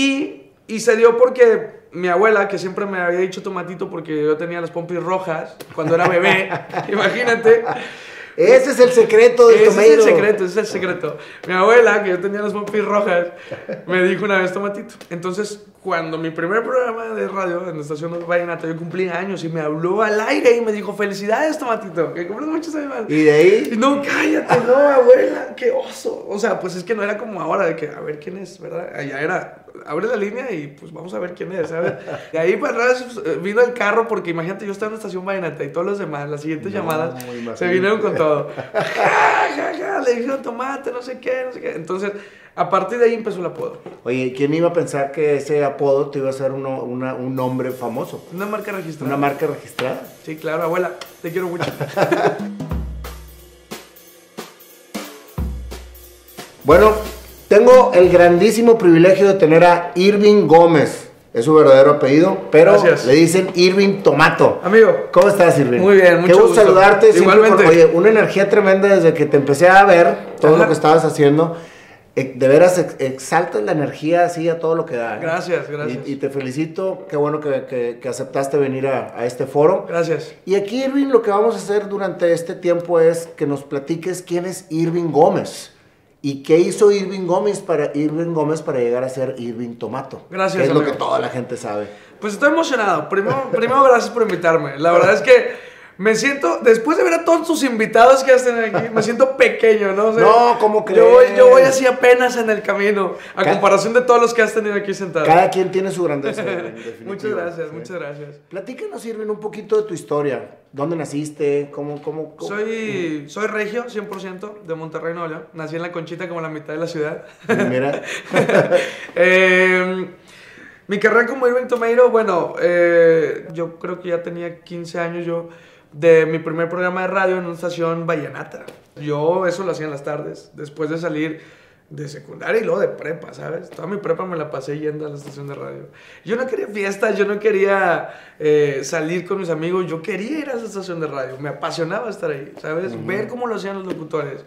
Y, y se dio porque mi abuela, que siempre me había dicho tomatito porque yo tenía las pompis rojas cuando era bebé, imagínate. Ese es el secreto del Ese tomato. es el secreto, ese es el secreto. Mi abuela, que yo tenía las pompis rojas, me dijo una vez tomatito. Entonces, cuando mi primer programa de radio en la estación de Vallenata, yo cumplí años y me habló al aire y me dijo, felicidades tomatito, que cumples muchos años más. Y de ahí, Y no, cállate, no, abuela, qué oso. O sea, pues es que no era como ahora de que, a ver quién es, ¿verdad? Allá era, abre la línea y pues vamos a ver quién es, ¿sabes? Y ahí para atrás pues, vino el carro porque imagínate, yo estaba en la estación Vallenata y todos los demás, las siguientes No, llamadas, se vinieron con todo. Ja, ja, ja, le dijeron tomate, no sé qué, no sé qué. Entonces, a partir de ahí empezó el apodo. oye, ¿quién iba a pensar que ese apodo te iba a ser uno- una- un nombre famoso? Una marca registrada. Una marca registrada. Sí, claro, abuela, te quiero mucho. Bueno, tengo el grandísimo privilegio de tener a Irving Gómez. Es su verdadero apellido, pero Gracias. le dicen Irving Tomato. Amigo, ¿Cómo estás, Irving? Muy bien, Qué mucho gusto, gusto. saludarte. Igualmente. con- oye, una energía tremenda desde que te empecé a ver todo Ajá. lo que estabas haciendo. Eh, De veras, ex- exaltas la energía así a todo lo que da. ¿eh? Gracias, gracias. Y, y te felicito. Qué bueno que, que- que aceptaste venir a, a este foro. gracias. Y aquí, Irving, lo que vamos a hacer durante este tiempo es que nos platiques quién es Irving Gómez. ¿Y qué hizo Irving Gómez para, Irving Gómez para llegar a ser Irving Tomato? Gracias, Que es lo que toda la gente sabe. Pues estoy emocionado. Primero, primero gracias por invitarme. La verdad es que me siento, después de ver a todos tus invitados que has tenido aquí, me siento pequeño, ¿no? O sea, No, ¿cómo Yo voy, crees? yo voy así apenas en el camino, a comparación de todos los que has tenido aquí sentados. Cada quien tiene su grandeza. muchas gracias, Sí. muchas gracias. Platícanos, Irving, un poquito de tu historia. ¿Dónde naciste? ¿Cómo, cómo, cómo? Soy, soy regio, 100%, de Monterrey, Nuevo León. Nací en la Conchita, como la mitad de la ciudad. Mira, Eh, mi carrera como Irving Tomeiro, bueno, eh, yo creo que ya tenía 15 años yo de mi primer programa de radio en una estación vallenata. Yo eso lo hacía en las tardes, después de salir de secundaria y luego de prepa, ¿sabes? Toda mi prepa me la pasé yendo a la estación de radio. Yo no quería fiestas, yo no quería eh, salir con mis amigos, yo quería ir a esa estación de radio, me apasionaba estar ahí, ¿sabes? Ver cómo lo hacían los locutores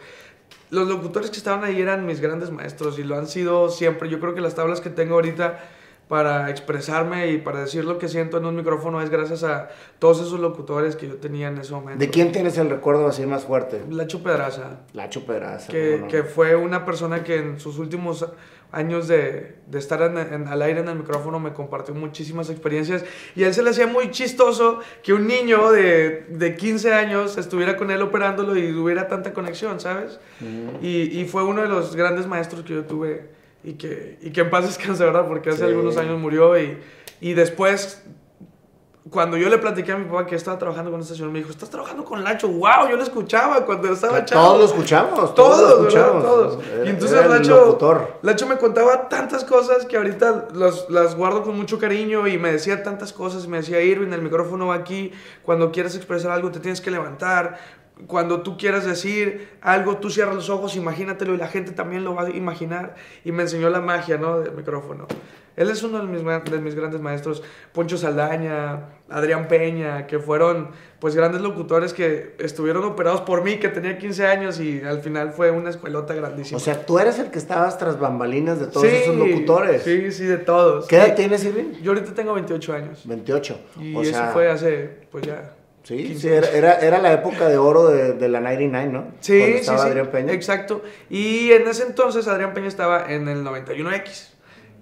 los locutores que estaban ahí eran mis grandes maestros y lo han sido siempre. Yo creo que las tablas que tengo ahorita para expresarme y para decir lo que siento en un micrófono es gracias a todos esos locutores que yo tenía en ese momento. ¿de quién tienes el recuerdo así más fuerte? Lacho Pedraza, Lacho Pedraza. que, ¿cómo no? que fue una persona que en sus últimos años de, de estar en- en- al aire en el micrófono me compartió muchísimas experiencias y a él se le hacía muy chistoso que un niño de, de 15 años estuviera con él operándolo y hubiera tanta conexión, ¿sabes? Mm. Y, y fue uno de los grandes maestros que yo tuve y que, y que en paz descanse, ¿verdad? Porque hace Sí. algunos años murió y, y después, cuando yo le platiqué a mi papá que estaba trabajando con esta estación, me dijo, ¿estás trabajando con Lacho? ¡Wow! Yo lo escuchaba cuando estaba chavo. Todos lo escuchamos. Todos, lo ¿verdad? escuchamos. Todos. Era- Y entonces Lacho. Lacho me contaba tantas cosas que ahorita las, las guardo con mucho cariño y me decía tantas cosas. Me decía, Irving, el micrófono va aquí. Cuando quieres expresar algo te tienes que levantar. Cuando tú quieras decir algo, tú cierras los ojos, imagínatelo y la gente también lo va a imaginar. Y me enseñó la magia, ¿no? Del micrófono. Él es uno de mis, de mis grandes maestros. Poncho Saldaña, Adrián Peña, que fueron pues grandes locutores que estuvieron operados por mí, que tenía 15 años y al final fue una escuelota grandísima. O sea, tú eres el que estabas tras bambalinas de todos esos locutores. Sí, sí, de todos. ¿Qué edad tienes, Irving? Yo ahorita tengo 28 años. 28. Y o eso sea, fue hace, pues ya. Sí, 15 sí, era, era, era la época de oro de, de la 99, ¿no? Sí, Cuando sí, estaba sí. Adrián Peña. Exacto. Y en ese entonces Adrián Peña estaba en el 91X.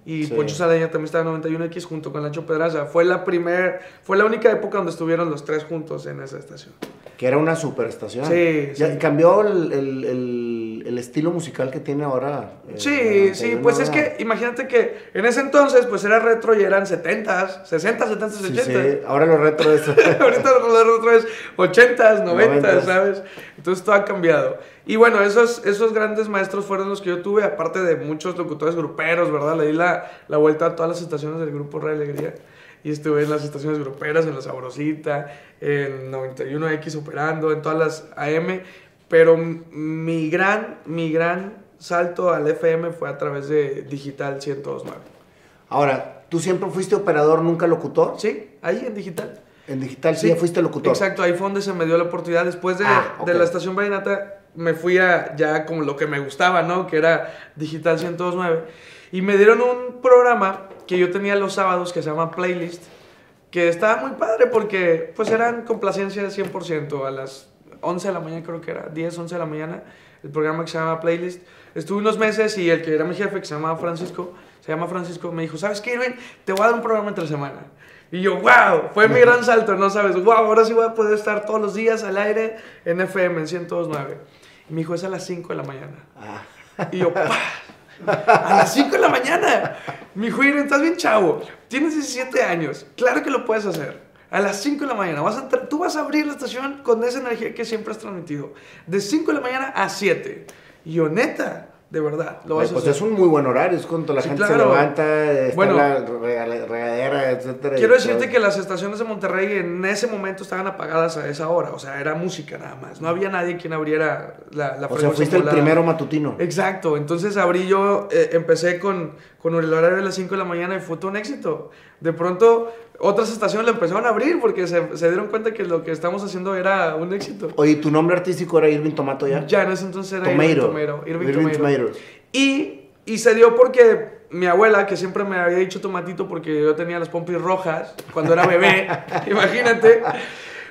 Y Sí. Poncho Saldaña también estaba en 91X junto con Nacho Pedraza. Fue la primer, fue la única época donde estuvieron los tres juntos en esa estación. Que era una superestación. Sí, Ya sí. Cambió el, el- el- el estilo musical que tiene ahora. eh, Sí, sí, 91, pues es que imagínate que en ese entonces pues era retro y eran 70s, 60, 70, Sí, 80. sí, ahora lo retro es. Ahorita lo retro es 80s, 90s, 90s. ¿sabes? Entonces todo ha cambiado. Y bueno, esos, esos grandes maestros fueron los que yo tuve, aparte de muchos locutores gruperos, ¿verdad? Le di la, la vuelta a todas las estaciones del grupo Ray Alegría. Y estuve en las estaciones gruperas, en La Sabrosita, en 91X operando, en todas las AM. Pero mi gran, mi gran salto al FM fue a través de Digital 1029. Ahora, ¿tú siempre fuiste operador, nunca locutor? Sí, ahí en Digital. En digital sí, ya fuiste locutor. Exacto, ahí fue donde se me dio la oportunidad. Después de, Ah, de la estación Vallenata, me fui a ya como lo que me gustaba, ¿no? Que era Digital 109. Y me dieron un programa que yo tenía los sábados que se llama Playlist, que estaba muy padre porque pues eran complacencias 100% a las 11 de la mañana creo que era, 10, 11 de la mañana, el programa que se llama Playlist. Estuve unos meses y el que era mi jefe, que se llamaba Francisco, se llama Francisco, me dijo, ¿sabes qué, Irving? Te voy a dar un programa entre semana. Y yo, wow, fue mi gran salto, ¿no sabes? Wow, ahora sí voy a poder estar todos los días al aire en FM, en 102.9. Y me dijo, es a las 5 de la mañana. Ah. Y yo, ¡pah! A las 5 de la mañana. Mi hijo, estás bien chavo. Tienes 17 años. Claro que lo puedes hacer. A las 5 de la mañana. Vas a entrar- tú vas a abrir la estación con esa energía que siempre has transmitido. De 5 de la mañana a 7. Y yo, neta, de verdad, lo vas a Pues hacer. es un muy buen horario, es cuando la Sí, gente se claro. levanta, está Bueno. la regadera, etcétera. Quiero decirte que las estaciones de Monterrey en ese momento estaban apagadas a esa hora. O sea, era música nada más. No había nadie quien abriera la, la O sea, fuiste el primero matutino. Exacto, entonces abrí yo, eh, empecé con, con el horario de las 5 de la mañana y fue todo un éxito. De pronto, otras estaciones lo empezaron a abrir porque se, se dieron cuenta que lo que estamos haciendo era un éxito. Oye, ¿tu nombre artístico era Irving Tomato ya? Ya en ese entonces era Tomato. Irving Tomero. Irving. Tomato. Y, y se dio porque mi abuela, que siempre me había dicho tomatito porque yo tenía las pompis rojas cuando era bebé, imagínate.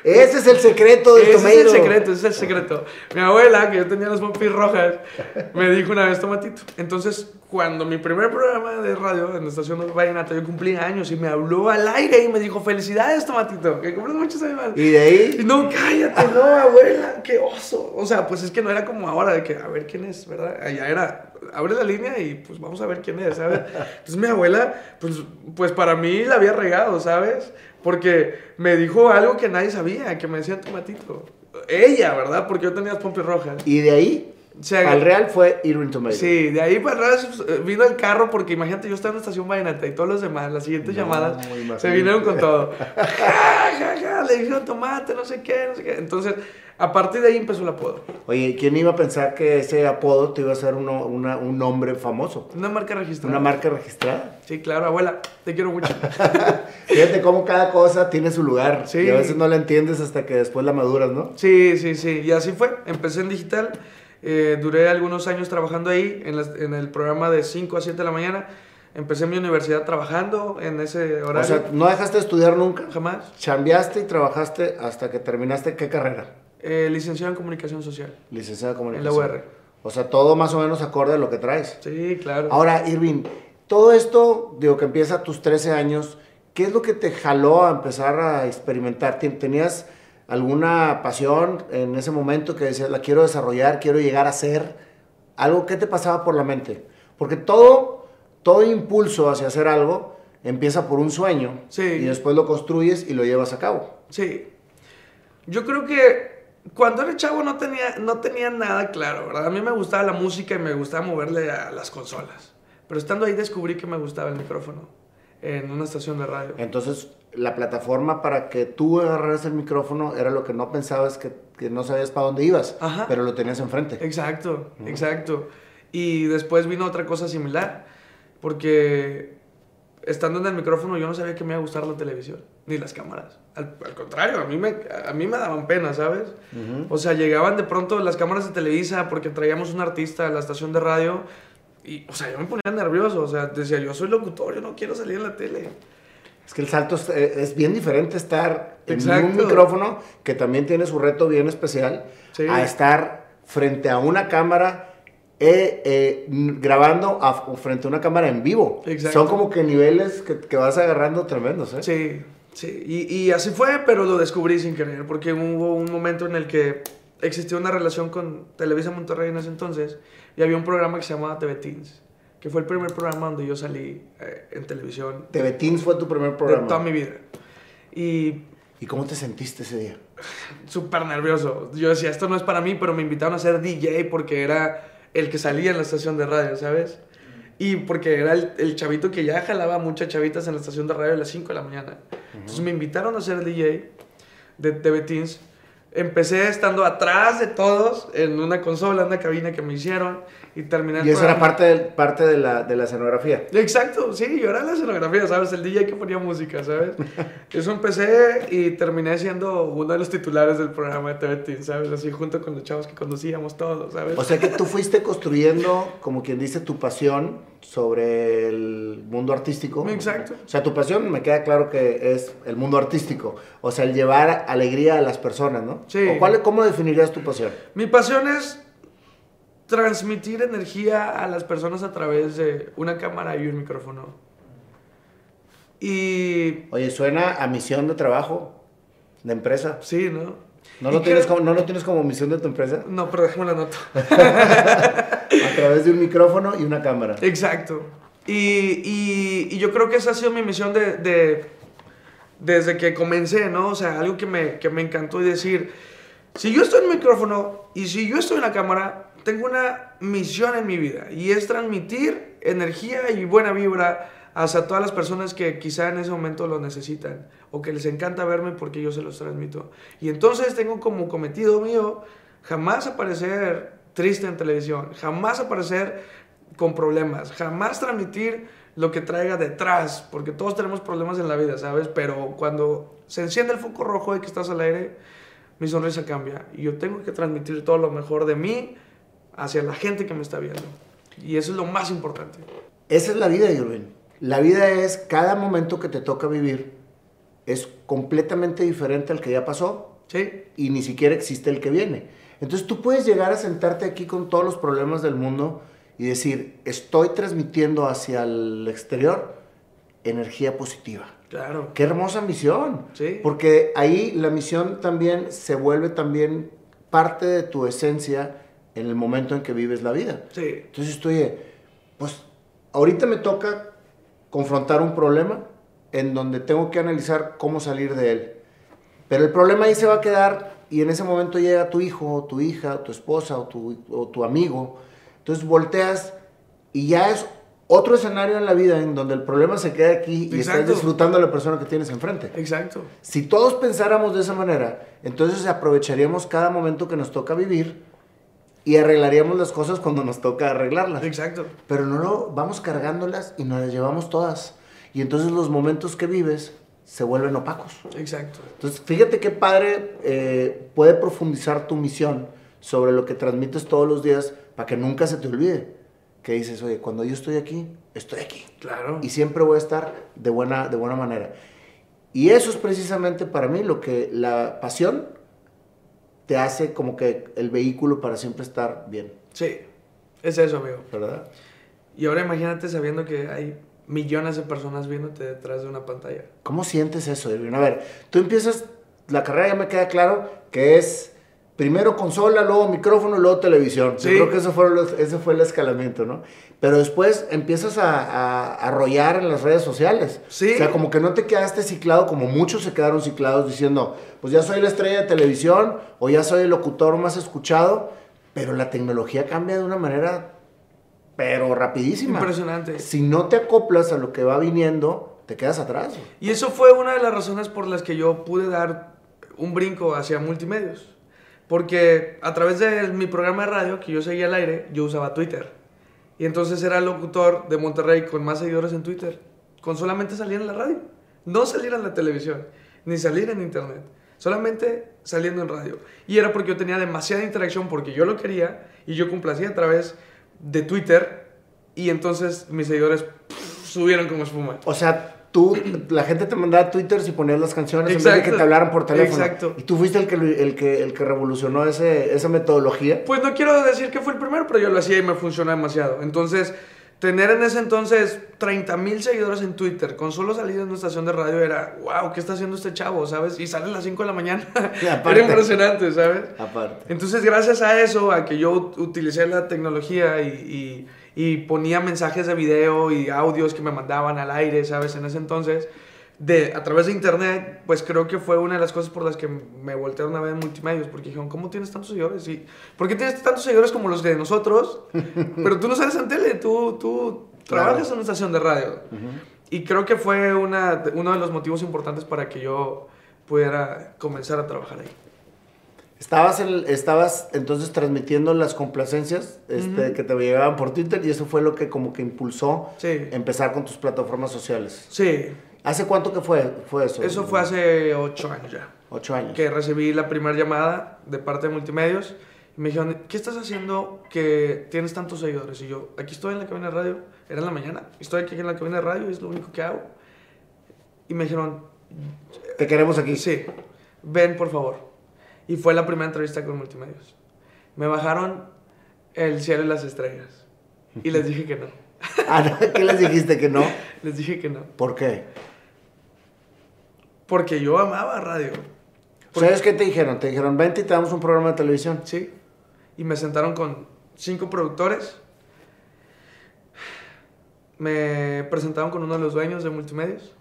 Ese es el secreto del Ese Tomato. es el secreto, ese es el secreto. Mi abuela, que yo tenía las pompis rojas, me dijo una vez tomatito. Entonces, cuando mi primer programa de radio en la estación de Vallenata, yo cumplí años y me habló al aire y me dijo, felicidades, tomatito, que cumples muchos años. Y de Y ahí, no, cállate, no, abuela, qué oso. O sea, pues es que no era como ahora de que a ver quién es, ¿verdad? Allá era, abre la línea y pues vamos a ver quién es, ¿sabes? Entonces mi abuela, pues, pues para mí la había regado, ¿sabes? Porque me dijo algo que nadie sabía, que me decía tomatito. Ella, ¿verdad? Porque yo tenía las pompis rojas. y de ahí, O sea, al real fue Irving Tomato. Sí, de ahí para atrás eh, vino el carro porque imagínate, yo estaba en la estación Vallenata y todos los demás, las siguientes No, llamadas, se vinieron con todo. Ja, ja, ja, le dijeron tomate, no sé qué, no sé qué. Entonces, a partir de ahí empezó el apodo. Oye, ¿quién iba a pensar que ese apodo te iba a ser uno- una- un nombre famoso? Una marca registrada. Una marca registrada. Sí, claro, abuela, te quiero mucho. Fíjate cómo cada cosa tiene su lugar. Sí. Y a veces no la entiendes hasta que después la maduras, ¿no? Sí, sí, sí, y así fue. Empecé en digital, eh, duré algunos años trabajando ahí, en, las- en el programa de 5 a 7 de la mañana. Empecé en mi universidad trabajando en ese horario. O sea, no dejaste de estudiar nunca. Jamás. Chambeaste y trabajaste hasta que terminaste. ¿Qué carrera? Eh, licenciado en comunicación social, Licenciada de en la comunicación. UR. O sea, todo más o menos acorde a lo que traes. Sí, claro. Ahora, Irving, todo esto, digo, que empieza a tus 13 años, ¿qué es lo que te jaló a empezar a experimentar? ¿Ten- ¿Tenías alguna pasión en ese momento que decías, la quiero desarrollar, quiero llegar a ser? ¿Algo que te pasaba por la mente? Porque todo, todo impulso hacia hacer algo empieza por un sueño Sí. y después lo construyes y lo llevas a cabo. Sí. Yo creo que cuando era chavo no tenía, no tenía nada claro, ¿verdad? A mí me gustaba la música y me gustaba moverle a las consolas. Pero estando ahí descubrí que me gustaba el micrófono en una estación de radio. Entonces, la plataforma para que tú agarraras el micrófono era lo que no pensabas que, que no sabías para dónde ibas, Ajá. pero lo tenías enfrente. Exacto, exacto. Y después vino otra cosa similar, porque estando en el micrófono yo no sabía que me iba a gustar la televisión, ni las cámaras. Al, al contrario, a mí, me, a mí me daban pena, ¿sabes? O sea, llegaban de pronto las cámaras de Televisa porque traíamos un artista a la estación de radio y, o sea, yo me ponía nervioso, o sea, decía, yo soy locutor, yo no quiero salir en la tele. Es que el salto es, eh, es bien diferente estar en un micrófono, que también tiene su reto bien especial, Sí. a estar frente a una cámara eh, eh, grabando a- frente a una cámara en vivo. Exacto. Son como que niveles que, que vas agarrando tremendos. ¿eh? Sí, sí. Y, y así fue, pero lo descubrí sin querer, porque hubo un momento en el que existió una relación con Televisa Monterrey en ese entonces y había un programa que se llamaba TV Teens, que fue el primer programa donde yo salí eh, en televisión TV Teens fue tu primer de programa. toda mi vida. Y ¿Y cómo te sentiste ese día? súper nervioso. Yo decía, esto no es para mí, pero me invitaron a ser DJ porque era el que salía en la estación de radio, ¿sabes? Y porque era el, el chavito que ya jalaba muchas chavitas en la estación de radio a las 5 de la mañana. Entonces me invitaron a ser el DJ de TV Teens. Empecé estando atrás de todos en una consola, en una cabina que me hicieron. Y terminé el Y eso era parte, del- parte de, la, de la escenografía. Exacto, sí, yo era la escenografía, ¿sabes? El DJ que ponía música, ¿sabes? Eso empecé y terminé siendo uno de los titulares del programa de TV Teen, ¿sabes? Así junto con los chavos que conducíamos todos, ¿sabes? O sea que tú fuiste construyendo, como quien dice, tu pasión sobre el mundo artístico. Exacto. O sea, tu pasión me queda claro que es el mundo artístico. O sea, el llevar alegría a las personas, ¿no? Sí. ¿O cuál, ¿Cómo definirías tu pasión? Mi pasión es transmitir energía a las personas a través de una cámara y un micrófono. Y Oye, suena a misión de trabajo, de empresa. sí, ¿no? ¿No lo, tienes como, ¿No lo tienes como misión de tu empresa? No, pero déjame la nota. A través de un micrófono y una cámara. Exacto. Y, y- y yo creo que esa ha sido mi misión de, de- desde que comencé, ¿no? O sea, algo que me, que me encantó y decir, si yo estoy en el micrófono y si yo estoy en la cámara, tengo una misión en mi vida y es transmitir energía y buena vibra hacia todas las personas que quizá en ese momento lo necesitan o que les encanta verme porque yo se los transmito. Y entonces tengo como cometido mío jamás aparecer triste en televisión, jamás aparecer con problemas, jamás transmitir lo que traiga detrás, porque todos tenemos problemas en la vida, ¿sabes? Pero cuando se enciende el foco rojo de que estás al aire, mi sonrisa cambia y yo tengo que transmitir todo lo mejor de mí hacia la gente que me está viendo. Y eso es lo más importante. Esa es la vida, Irving. La vida es cada momento que te toca vivir es completamente diferente al que ya pasó ¿Sí? y ni siquiera existe el que viene. Entonces tú puedes llegar a sentarte aquí con todos los problemas del mundo y decir, estoy transmitiendo hacia el exterior energía positiva. Claro. Qué hermosa misión. Sí. Porque ahí la misión también se vuelve también parte de tu esencia en el momento en que vives la vida. Sí. Entonces estoy, pues ahorita me toca confrontar un problema en donde tengo que analizar cómo salir de él. Pero el problema ahí se va a quedar y en ese momento llega tu hijo, tu hija, tu esposa, o tu, o tu amigo. Entonces volteas y ya es otro escenario en la vida en donde el problema se queda aquí y estás Exacto. disfrutando a la persona que tienes enfrente. Exacto. Si todos pensáramos de esa manera, entonces aprovecharíamos cada momento que nos toca vivir y arreglaríamos las cosas cuando nos toca arreglarlas. Exacto. Pero no lo vamos cargándolas y nos las llevamos todas. Y entonces los momentos que vives se vuelven opacos. Exacto. Entonces, fíjate qué padre eh, puede profundizar tu misión sobre lo que transmites todos los días para que nunca se te olvide. Que dices, oye, cuando yo estoy aquí, estoy aquí. Claro. Y siempre voy a estar de buena, de buena manera. Y eso es precisamente para mí lo que la pasión te hace como que el vehículo para siempre estar bien, Sí. Es eso, amigo. ¿verdad? Y ahora imagínate sabiendo que hay millones de personas viéndote detrás de una pantalla. ¿Cómo sientes eso, Edwin? A ver, tú empiezas, la carrera ya me queda claro que es primero consola, luego micrófono, luego televisión. Sí. Yo creo que eso fue los- ese fue el escalamiento, ¿no? Pero después empiezas a, arrollar en las redes sociales. Sí. O sea, como que no te quedaste ciclado, como muchos se quedaron ciclados diciendo, pues ya soy la estrella de televisión o ya soy el locutor más escuchado, pero la tecnología cambia de una manera, pero rapidísima. Impresionante. Si no te acoplas a lo que va viniendo, te quedas atrás. Y eso fue una de las razones por las que yo pude dar un brinco hacia multimedios. Porque a través de mi programa de radio, que yo seguía al aire, yo usaba Twitter. Y entonces era el locutor de Monterrey con más seguidores en Twitter. Con solamente salir en la radio. No salir en la televisión, ni salir en internet. Solamente saliendo en radio. Y era porque yo tenía demasiada interacción, porque yo lo quería y yo complacía a través de Twitter. Y entonces mis seguidores subieron como espuma. O sea, tú, la gente te mandaba twitters y ponías las canciones en vez de que te hablaran por teléfono. Exacto. Y tú fuiste el que, el que, el que revolucionó ese, esa metodología. Pues no quiero decir que fue el primero, pero yo lo hacía y me funcionó demasiado. Entonces, tener en ese entonces 30 mil seguidores en Twitter, con solo salir en una estación de radio, era, wow, ¿qué está haciendo este chavo? ¿Sabes? Y sale a las 5 de la mañana. Era impresionante, ¿sabes? Aparte. Entonces, gracias a eso, a que yo ut- utilicé la tecnología y, y- y ponía mensajes de video y audios que me mandaban al aire, ¿sabes? En ese entonces, de, a través de internet, pues creo que fue una de las cosas por las que me voltearon a ver en multimedios, porque dijeron, ¿cómo tienes tantos seguidores? Y, ¿Por qué tienes tantos seguidores como los de nosotros? Pero tú no sales en tele, tú, tú Claro. trabajas en una estación de radio. Y creo que fue una, uno de los motivos importantes para que yo pudiera comenzar a trabajar ahí. Estabas, en- estabas entonces transmitiendo las complacencias este, que te llegaban por Twitter y eso fue lo que como que impulsó Sí. empezar con tus plataformas sociales. Sí, ¿Hace cuánto que fue, fue eso? eso fue hace ocho años ya. Ocho años. que recibí la primera llamada de parte de Multimedios y me dijeron, ¿qué estás haciendo que tienes tantos seguidores? Y yo, aquí estoy en la cabina de radio, era en la mañana, estoy aquí en la cabina de radio, es lo único que hago. Y me dijeron, Te queremos aquí. sí, ven por favor. Y fue la primera entrevista con Multimedios. Me bajaron el cielo y las estrellas. Y les dije que no. Ah. ¿Qué les dijiste que no? Les dije que no. ¿Por qué? Porque yo amaba radio. ¿Sabes qué te dijeron? Te dijeron, vente y te damos un programa de televisión. Sí. Y me sentaron con cinco productores. Me presentaron con uno de los dueños de multimedios.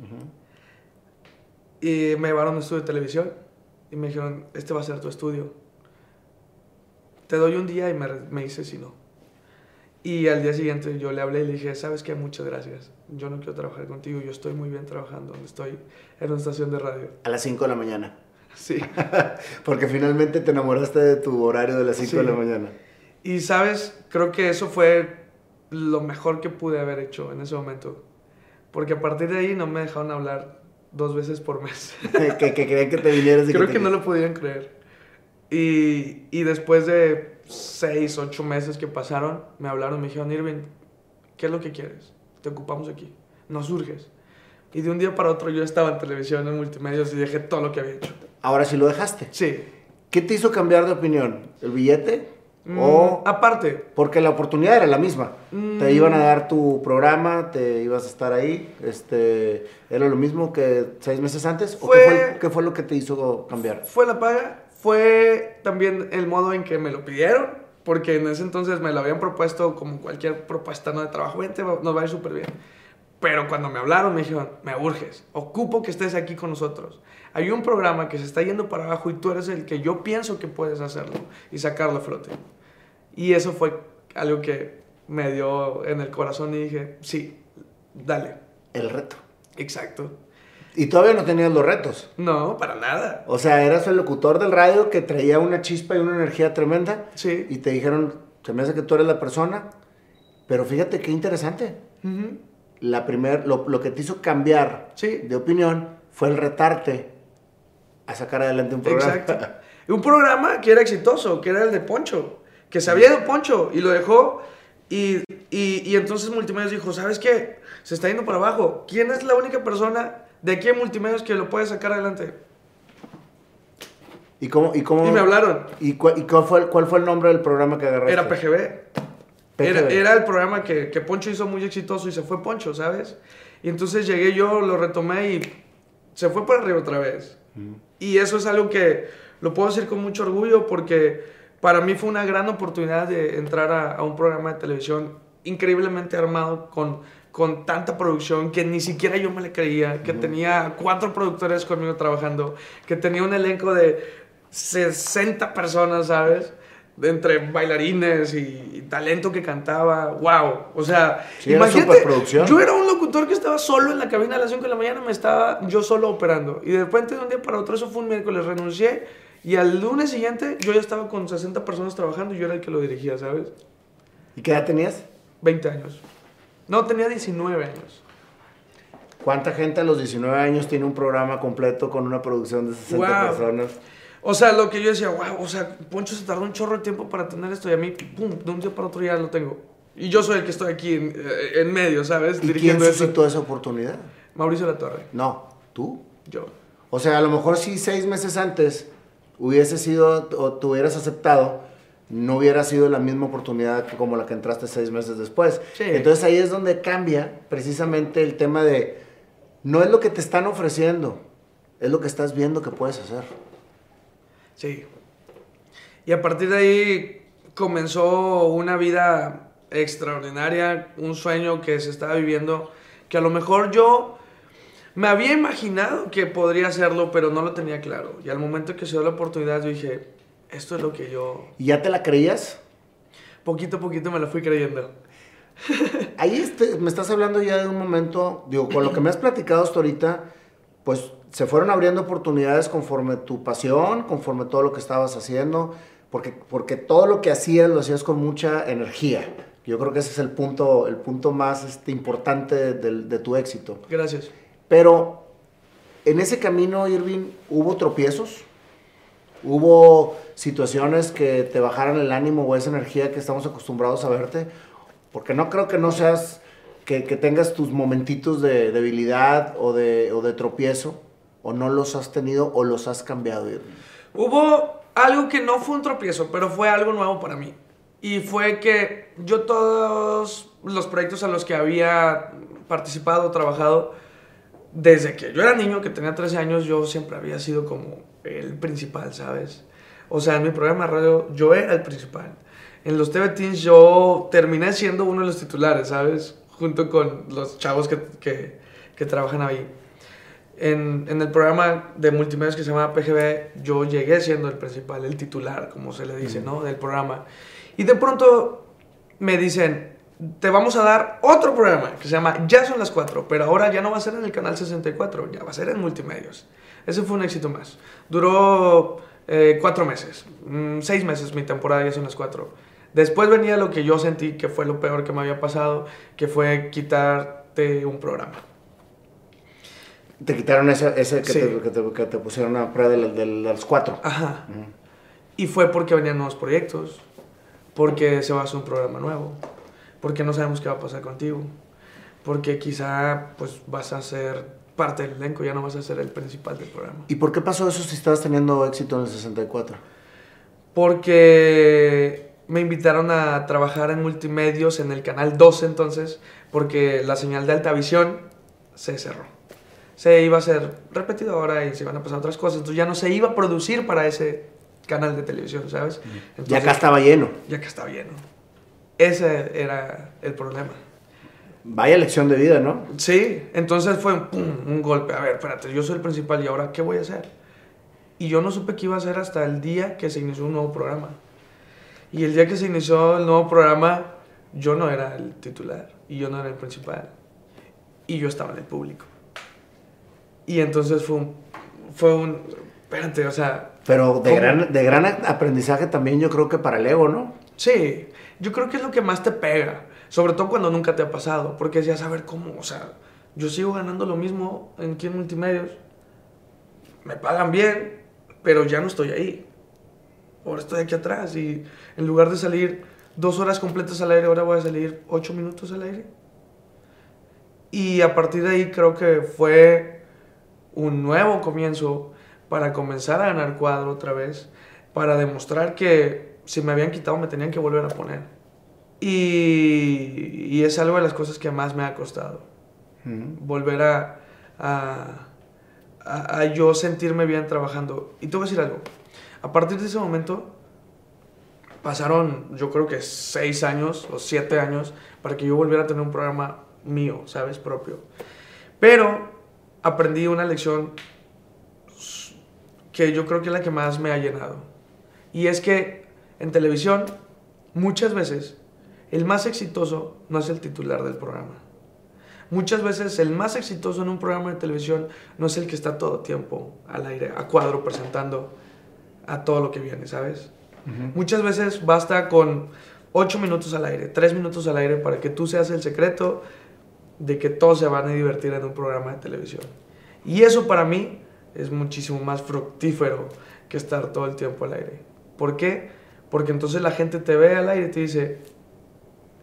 Y me llevaron a un estudio de televisión. Y me dijeron, este va a ser tu estudio. Te doy un día y me, me dices si no. Y al día siguiente yo le hablé y le dije, ¿sabes qué? Muchas gracias. Yo no quiero trabajar contigo. Yo estoy muy bien trabajando donde estoy en una estación de radio. A las 5 de la mañana. Sí. Porque finalmente te enamoraste de tu horario de las 5 de la mañana. Y sabes, creo que eso fue lo mejor que pude haber hecho en ese momento. Porque a partir de ahí no me dejaron hablar dos veces por mes. que, que querían que te vinieras y creo te- que no lo podían creer. Y, y después de seis, ocho meses que pasaron, me hablaron, me dijeron, Irving, ¿qué es lo que quieres? Te ocupamos aquí, no surges. Y de un día para otro yo estaba en televisión, en multimedios y dejé todo lo que había hecho. Ahora sí lo dejaste. Sí. ¿Qué te hizo cambiar de opinión? ¿El billete? Mm, ¿O aparte, porque la oportunidad era la misma? Te Mm. iban a dar tu programa, te ibas a estar ahí. Este, ¿Era lo mismo que seis meses antes? ¿O qué Fue- qué fue lo que te hizo cambiar? Fue la paga, fue también el modo en que me lo pidieron, porque en ese entonces me lo habían propuesto como cualquier propuesta ¿no? de trabajo, vente, nos va a ir súper bien. Pero cuando me hablaron me dijeron, me urges, ocupo que estés aquí con nosotros. Hay un programa que se está yendo para abajo y tú eres el que yo pienso que puedes hacerlo y sacarlo a flote. Y eso fue algo que me dio en el corazón y dije, sí, dale, El reto. exacto. Y todavía no tenías los retos. No, para nada. O sea, eras el locutor del radio que traía una chispa y una energía tremenda. Sí. Y te dijeron, se me hace que tú eres la persona. Pero fíjate qué interesante. La primer, lo, lo que te hizo cambiar Sí. de opinión fue el retarte a sacar adelante un programa. Exacto. Un programa que era exitoso, que era el de Poncho, que se había ido Poncho y lo dejó. Y, y, y entonces Multimedios dijo, ¿sabes qué? Se está yendo para abajo. ¿Quién es la única persona de aquí en Multimedios que lo puede sacar adelante? ¿Y cómo? ¿Y, cómo, Y me hablaron. ¿Y, cuál, y cuál, fue, cuál fue el nombre del programa que agarraste? Era PGB. Era, PGB. era el programa que, que Poncho hizo muy exitoso y se fue Poncho, ¿sabes? Y entonces llegué yo, lo retomé y se fue para arriba otra vez. Y eso es algo que lo puedo decir con mucho orgullo porque para mí fue una gran oportunidad de entrar a, a un programa de televisión increíblemente armado con, con tanta producción que ni siquiera yo me le creía, que tenía cuatro productores conmigo trabajando, que tenía un elenco de 60 personas, ¿sabes? De entre bailarines y, y talento que cantaba, wow, o sea, Sí, era superproducción. yo era un locutor que estaba solo en la cabina a las 5 de la mañana, me estaba yo solo operando. Y de repente de un día para otro, eso fue un miércoles, renuncié. Y al lunes siguiente yo ya estaba con 60 personas trabajando y yo era el que lo dirigía, ¿sabes? ¿Y qué edad tenías? 20 años. No, tenía 19 años. ¿Cuánta gente a los 19 años tiene un programa completo con una producción de 60 Wow. personas? O sea, lo que yo decía, wow, o sea, Poncho se tardó un chorro de tiempo para tener esto y a mí, pum, de un día para otro ya lo tengo. Y yo soy el que estoy aquí en, eh, en medio, ¿sabes? ¿Y quién Dirigiendo esto. suscitó esa oportunidad? Mauricio Latorre, No, tú. yo. O sea, a lo mejor si seis meses antes hubiese sido o te hubieras aceptado, no hubiera sido la misma oportunidad que como la que entraste seis meses después. Sí. Entonces ahí es donde cambia precisamente el tema de, no es lo que te están ofreciendo, es lo que estás viendo que puedes hacer. Sí. Y a partir de ahí comenzó una vida extraordinaria, un sueño que se estaba viviendo, que a lo mejor yo me había imaginado que podría hacerlo, pero no lo tenía claro. Y al momento que se dio la oportunidad, yo dije, esto es lo que yo, ¿Y ya te la creías? poquito a poquito me lo fui creyendo. Ahí este- me estás hablando ya de un momento, digo, con lo que me has platicado hasta ahorita, pues se fueron abriendo oportunidades conforme tu pasión, conforme todo lo que estabas haciendo, porque, porque todo lo que hacías lo hacías con mucha energía. Yo creo que ese es el punto, el punto más este, importante de, de tu éxito. Gracias. Pero en ese camino, Irving, ¿hubo tropiezos? ¿Hubo situaciones que te bajaran el ánimo o esa energía que estamos acostumbrados a verte? Porque no creo que no seas, que, que tengas tus momentitos de debilidad o de, o de tropiezo, o no los has tenido o los has cambiado, Irving. Hubo algo que no fue un tropiezo, pero fue algo nuevo para mí. Y fue que yo todos los proyectos a los que había participado, trabajado, desde que yo era niño, que tenía 13 años, yo siempre había sido como el principal, ¿sabes? O sea, en mi programa de radio yo era el principal. En los TV Teens yo terminé siendo uno de los titulares, ¿sabes? Junto con los chavos que, que, que trabajan ahí. En, en, el programa de multimedia que se llama PGB, yo llegué siendo el principal, el titular, como se le dice, ¿no? Del programa. Y de pronto me dicen, te vamos a dar otro programa que se llama Ya son las 4, pero ahora ya no va a ser en el canal 64, ya va a ser en multimedios. Ese fue un éxito más. Duró eh, cuatro meses, mm, seis meses mi temporada Ya son las 4. Después venía lo que yo sentí que fue lo peor que me había pasado, que fue quitarte un programa. Te quitaron ese, ese que, sí. te, que, te, que, te, pusieron a prueba de, de, de los cuatro. Ajá. Uh -huh. Y fue porque venían nuevos proyectos, porque se va a hacer un programa nuevo, porque no sabemos qué va a pasar contigo, porque quizá pues vas a ser parte del elenco, ya no vas a ser el principal del programa. ¿Y por qué pasó eso si estabas teniendo éxito en el 64? Porque me invitaron a trabajar en multimedios en el canal 12 entonces, porque la señal de alta visión se cerró. Se iba a ser repetido ahora y se iban a pasar otras cosas, entonces ya no se iba a producir para ese canal de televisión, ¿sabes? Entonces, ya acá estaba lleno. Ya acá estaba lleno. Ese era el problema. Vaya lección de vida, ¿no? Sí, entonces fue pum, un golpe. A ver, espérate, yo soy el principal y ahora, ¿qué voy a hacer? Y yo no supe qué iba a hacer hasta el día que se inició un nuevo programa. Y el día que se inició el nuevo programa, yo no era el titular y yo no era el principal. Y yo estaba en el público. Y entonces fue un... Fue un espérate, o sea... Pero de gran, de gran aprendizaje también yo creo que para el ego, ¿no? Sí, yo creo que es lo que más te pega. Sobre todo cuando nunca te ha pasado. Porque decías, a ver cómo, o sea, yo sigo ganando lo mismo en en multimedios. Me pagan bien, pero ya no estoy ahí. Ahora estoy aquí atrás y en lugar de salir dos horas completas al aire, ahora voy a salir ocho minutos al aire. Y a partir de ahí creo que fue un nuevo comienzo para comenzar a ganar cuadro otra vez, para demostrar que si me habían quitado me tenían que volver a poner. Y, y es algo de las cosas que más me ha costado. Volver a, a, a, a, yo sentirme bien trabajando. Y te voy a decir algo. A partir de ese momento pasaron yo creo que seis años o siete años para que yo volviera a tener un programa mío, ¿sabes? Propio. Pero aprendí una lección que yo creo que es la que más me ha llenado. Y es que en televisión, muchas veces, el más exitoso no es el titular del programa. Muchas veces el más exitoso en un programa de televisión no es el que está todo tiempo al aire, a cuadro, presentando a todo lo que viene, ¿sabes? Uh -huh. Muchas veces basta con 8 minutos al aire, 3 minutos al aire para que tú seas el secreto de que todos se van a divertir en un programa de televisión. Y eso para mí es muchísimo más fructífero que estar todo el tiempo al aire. ¿Por qué? Porque entonces la gente te ve al aire y te dice,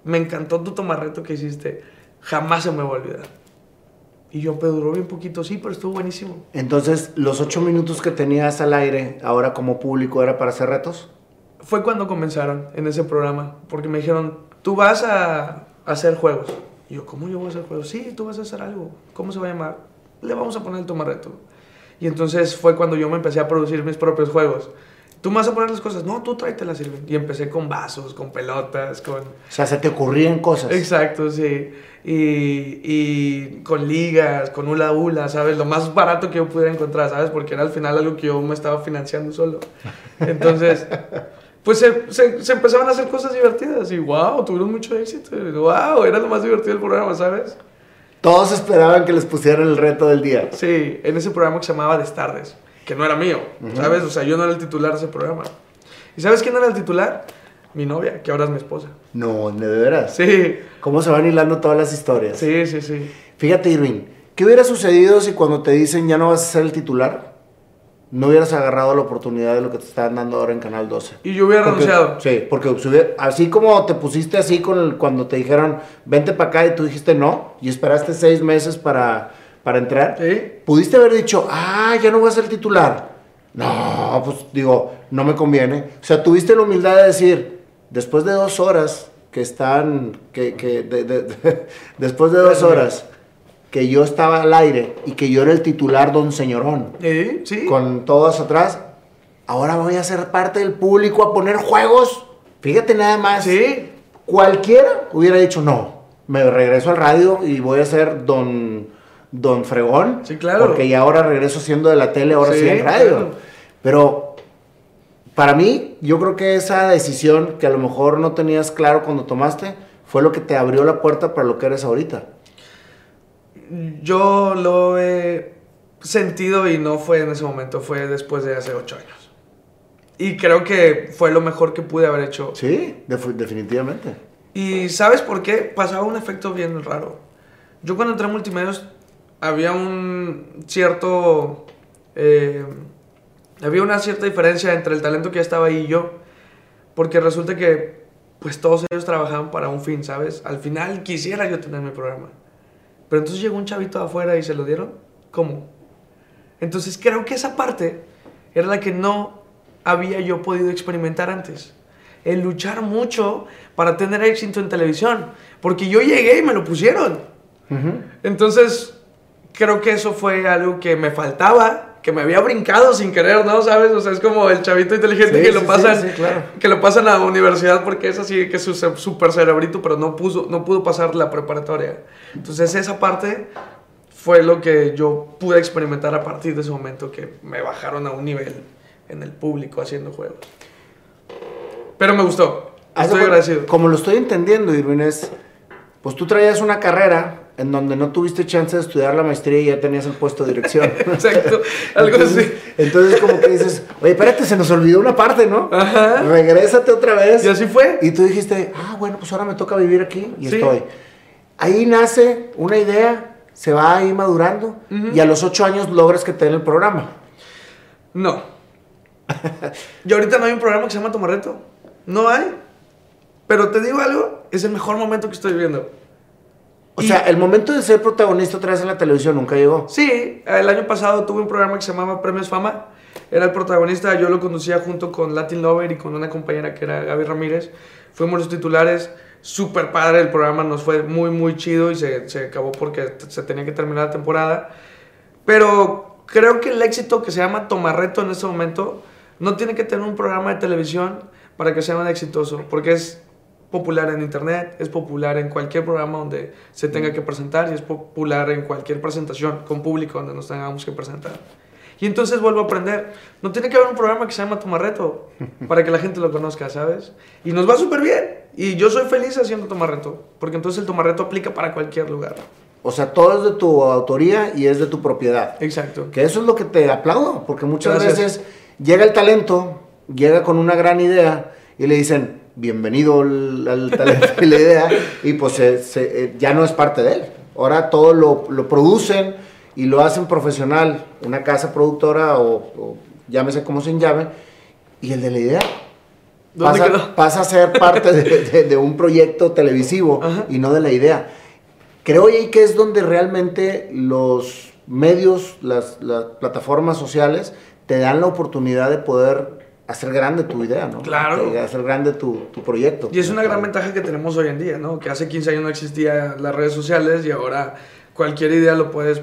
me encantó tu tomarreto que hiciste, jamás se me va a olvidar. Y yo, pero duró bien poquito, sí, pero estuvo buenísimo. Entonces, los ocho minutos que tenías al aire, ahora como público, ¿era para hacer retos? Fue cuando comenzaron en ese programa, porque me dijeron, tú vas a hacer juegos. Y yo, ¿cómo yo voy a hacer juegos? Sí, tú vas a hacer algo. ¿Cómo se va a llamar? Le vamos a poner el tomarreto. Y entonces fue cuando yo me empecé a producir mis propios juegos. Tú me vas a poner las cosas. No, tú tráetelas, Silvia. Y empecé con vasos, con pelotas, con... O sea, se te ocurrían cosas. Exacto, sí. Y, y con ligas, con hula hula, ¿sabes? Lo más barato que yo pudiera encontrar, ¿sabes? Porque era al final algo que yo me estaba financiando solo. Entonces, pues se, se, se empezaban a hacer cosas divertidas. Y wow, tuvieron mucho éxito. Wow, era lo más divertido del programa, ¿sabes? Todos esperaban que les pusieran el reto del día. Sí, en ese programa que se llamaba Destardes, que no era mío, ¿sabes? O sea, yo no era el titular de ese programa. ¿Y sabes quién era el titular? Mi novia, que ahora es mi esposa. No, de veras. Sí, ¿Cómo se van hilando todas las historias? sí, sí, sí. Fíjate, Irving, ¿qué hubiera sucedido si cuando te dicen ya no vas a ser el titular, no hubieras agarrado la oportunidad de lo que te están dando ahora en Canal 12? Y yo hubiera Porque- renunciado. Sí, porque así como te pusiste así con el- cuando te dijeron vente para acá y tú dijiste no, y esperaste seis meses para, para entrar, Sí. pudiste haber dicho, ah, ya no voy a ser titular. No, pues digo, no me conviene. O sea, tuviste la humildad de decir, después de dos horas que están, que, que de- de- de- después de dos horas que yo estaba al aire y que yo era el titular don señorón, Sí, sí. con todos atrás, ahora voy a ser parte del público a poner juegos. Fíjate nada más. Sí, Cualquiera hubiera dicho, no, me regreso al radio y voy a ser don, don fregón. Sí, claro. Porque ya ahora regreso siendo de la tele, ahora sí, Sí, en radio. claro. Pero para mí, yo creo que esa decisión que a lo mejor no tenías claro cuando tomaste, fue lo que te abrió la puerta para lo que eres ahorita. Yo lo he sentido y no fue en ese momento, fue después de hace ocho años. Y creo que fue lo mejor que pude haber hecho. Sí, def- definitivamente. Y ¿sabes por qué? Pasaba un efecto bien raro. Yo cuando entré a multimedios había un cierto... eh, había una cierta diferencia entre el talento que ya estaba ahí y yo. Porque resulta que pues todos ellos trabajaban para un fin, ¿sabes? Al final quisiera yo tener mi programa. Pero entonces llegó un chavito de afuera y se lo dieron. ¿Cómo? Entonces creo que esa parte era la que no había yo podido experimentar antes. El luchar mucho para tener éxito en televisión. Porque yo llegué y me lo pusieron. Entonces, creo que eso fue algo que me faltaba, que me había brincado sin querer, ¿no? ¿Sabes? O sea, es como el chavito inteligente Sí, que sí, lo pasan, sí, claro. que lo pasan a la universidad porque es así, que es super cerebrito, pero no, puso, no pudo pasar la preparatoria. Entonces, esa parte fue lo que yo pude experimentar a partir de ese momento que me bajaron a un nivel en el público haciendo juegos. Pero me gustó. Estoy cuenta- agradecido. Como lo estoy entendiendo, Irving, es, pues tú traías una carrera en donde no tuviste chance de estudiar la maestría y ya tenías el puesto de dirección. Exacto, algo entonces, así. Entonces como que dices, oye, espérate, se nos olvidó una parte, ¿no? Ajá. Regrésate otra vez. Y así fue. Y tú dijiste, ah, bueno, pues ahora me toca vivir aquí y Sí. estoy. Ahí nace una idea, se va ahí madurando y a los ocho años logras que te den el programa. No. Y ahorita no hay un programa que se llama Tomarreto. No hay. Pero te digo algo, es el mejor momento que estoy viviendo. O Y- sea, el momento de ser protagonista otra vez en la televisión nunca llegó. Sí, el año pasado tuve un programa que se llamaba Premios Fama. Era el protagonista, yo lo conducía junto con Latin Lover y con una compañera que era Gaby Ramírez. Fuimos los titulares, súper padre el programa, nos fue muy, muy chido y se, se acabó porque se tenía que terminar la temporada. Pero creo que el éxito que se llama Tomarreto en este momento no tiene que tener un programa de televisión para que sea un exitoso, porque es popular en internet, es popular en cualquier programa donde se tenga que presentar y es popular en cualquier presentación con público donde nos tengamos que presentar. Y entonces vuelvo a aprender. No tiene que haber un programa que se llama Tomarreto para que la gente lo conozca, ¿sabes? Y nos va súper bien. Y yo soy feliz haciendo Tomarreto, porque entonces el Tomarreto aplica para cualquier lugar. O sea, todo es de tu autoría y es de tu propiedad. Exacto. Que eso es lo que te aplaudo, porque muchas Gracias. veces llega el talento, llega con una gran idea y le dicen, bienvenido al, al talento y la idea, y pues se- se- eh, ya no es parte de él. Ahora todo lo, lo producen y lo hacen profesional, una casa productora o, o llámese como se llame, y el de la idea ¿Dónde pasa, quedó? pasa a ser parte de, de- de un proyecto televisivo Ajá. y no de la idea. Creo ahí que es donde realmente los medios, las, las plataformas sociales, te dan la oportunidad de poder hacer grande tu idea, ¿no? Claro. Hacer grande tu, tu proyecto. Y es una gran ventaja que tenemos hoy en día, ¿no? Que hace 15 años no existían las redes sociales y ahora cualquier idea lo puedes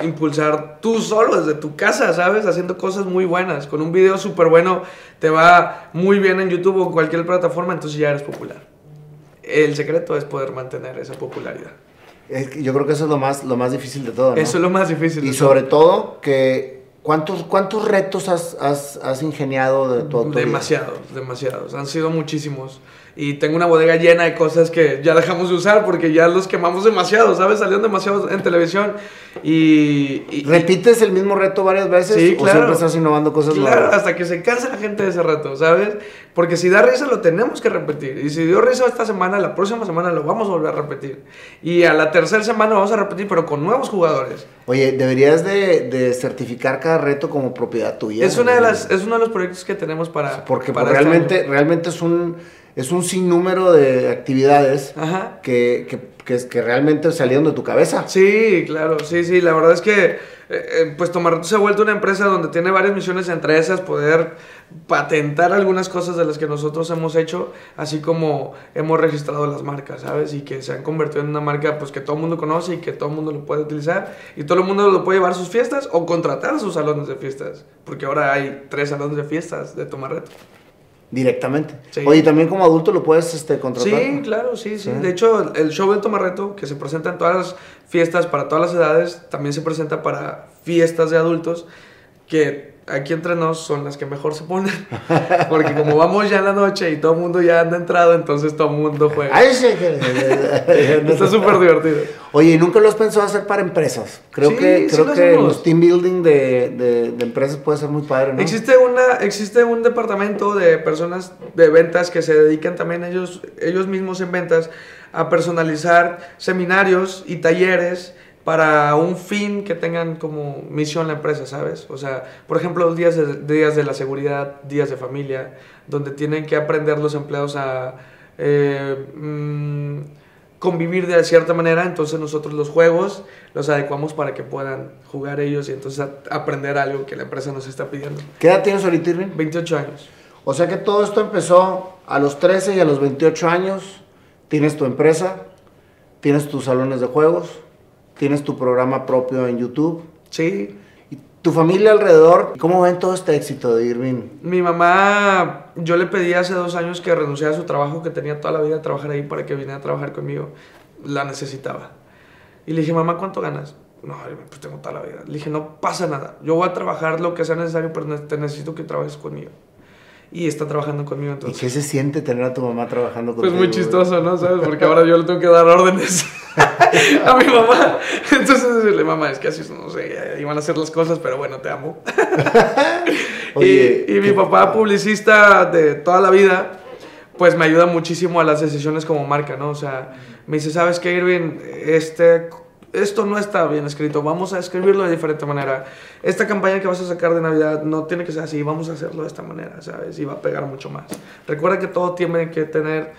impulsar tú solo desde tu casa, ¿sabes? Haciendo cosas muy buenas. Con un video súper bueno te va muy bien en YouTube o en cualquier plataforma, entonces ya eres popular. El secreto es poder mantener esa popularidad. Yo creo que eso es lo más, lo más difícil de todo, ¿no? Eso es lo más difícil. Y sobre todo que ¿Cuántos, ¿Cuántos retos has, has, has ingeniado de tu autoría? Demasiados, demasiados. Han sido muchísimos. Y tengo una bodega llena de cosas que ya dejamos de usar porque ya los quemamos demasiado, ¿sabes? Salieron demasiado en televisión. Y, y- ¿Repites el mismo reto varias veces? Sí, ¿O claro. siempre estás innovando cosas Claro, nuevas? hasta que se cansa la gente de ese reto, ¿sabes? Porque si da risa lo tenemos que repetir. Y si dio risa esta semana, la próxima semana lo vamos a volver a repetir. Y a la tercera semana lo vamos a repetir, pero con nuevos jugadores. Oye, deberías de, de certificar cada reto como propiedad tuya. Es, una de las, es uno de los proyectos que tenemos para... Porque para pues, este realmente, año. realmente es un, es un sinnúmero de actividades Ajá. que, que, que, que realmente salieron de tu cabeza. Sí, claro, sí, sí. La verdad es que, eh, eh, pues Tomarreto se ha vuelto una empresa donde tiene varias misiones, entre esas poder patentar algunas cosas de las que nosotros hemos hecho, así como hemos registrado las marcas, ¿sabes? Y que se han convertido en una marca, pues que todo el mundo conoce y que todo el mundo lo puede utilizar y todo el mundo lo puede llevar a sus fiestas o contratar a sus salones de fiestas, porque ahora hay tres salones de fiestas de Tomarreto. Directamente. Sí. Oye, también como adulto lo puedes este, contratar. Sí, claro, sí, sí, Sí. De hecho, el show del Tomarreto, que se presenta en todas las fiestas para todas las edades, también se presenta para fiestas de adultos, que aquí entre nos son las que mejor se ponen. Porque como vamos ya en la noche y todo el mundo ya anda entrado, entonces todo el mundo juega. Está súper divertido. Oye, ¿y nunca lo has pensado hacer para empresas? Creo Sí, que, sí creo lo que hacemos. los team building de, de, de empresas puede ser muy padre, ¿no? Existe, una, existe un departamento de personas de ventas que se dedican también ellos, ellos mismos en ventas a personalizar seminarios y talleres para un fin que tengan como misión la empresa, ¿sabes? O sea, por ejemplo, días de, días de la seguridad, días de familia, donde tienen que aprender los empleados a eh, mm, convivir de cierta manera, entonces nosotros los juegos los adecuamos para que puedan jugar ellos y entonces aprender algo que la empresa nos está pidiendo. ¿Qué edad tienes ahorita, Irving? 28 años. O sea que todo esto empezó a los 13 y a los 28 años. Tienes tu empresa, tienes tus salones de juegos, tienes tu programa propio en YouTube. Sí. Y tu familia alrededor, ¿cómo ven todo este éxito de Irving? Mi mamá, yo le pedí hace dos años que renunciara a su trabajo, que tenía toda la vida de trabajar ahí para que viniera a trabajar conmigo. La necesitaba. Y le dije, mamá, ¿cuánto ganas? No, pues tengo toda la vida. Le dije, no pasa nada. Yo voy a trabajar lo que sea necesario, pero te necesito que trabajes conmigo. Y está trabajando conmigo ¿Y entonces. qué se siente tener a tu mamá trabajando Pues contigo? muy chistoso, ¿no? ¿Sabes? Porque ahora yo le tengo que dar órdenes a mi mamá. Entonces decirle, mamá, es que así, no sé, iban a hacer las cosas, pero bueno, te amo. Oye, y, y mi ¿qué- papá, publicista de toda la vida, pues me ayuda muchísimo a las decisiones como marca, ¿no? O sea, me dice, ¿sabes qué, Irving? Este, esto no está bien escrito, vamos a escribirlo de diferente manera. Esta campaña que vas a sacar de Navidad no tiene que ser así, vamos a hacerlo de esta manera, ¿sabes? Y va a pegar mucho más. Recuerda que todo tiene que tener...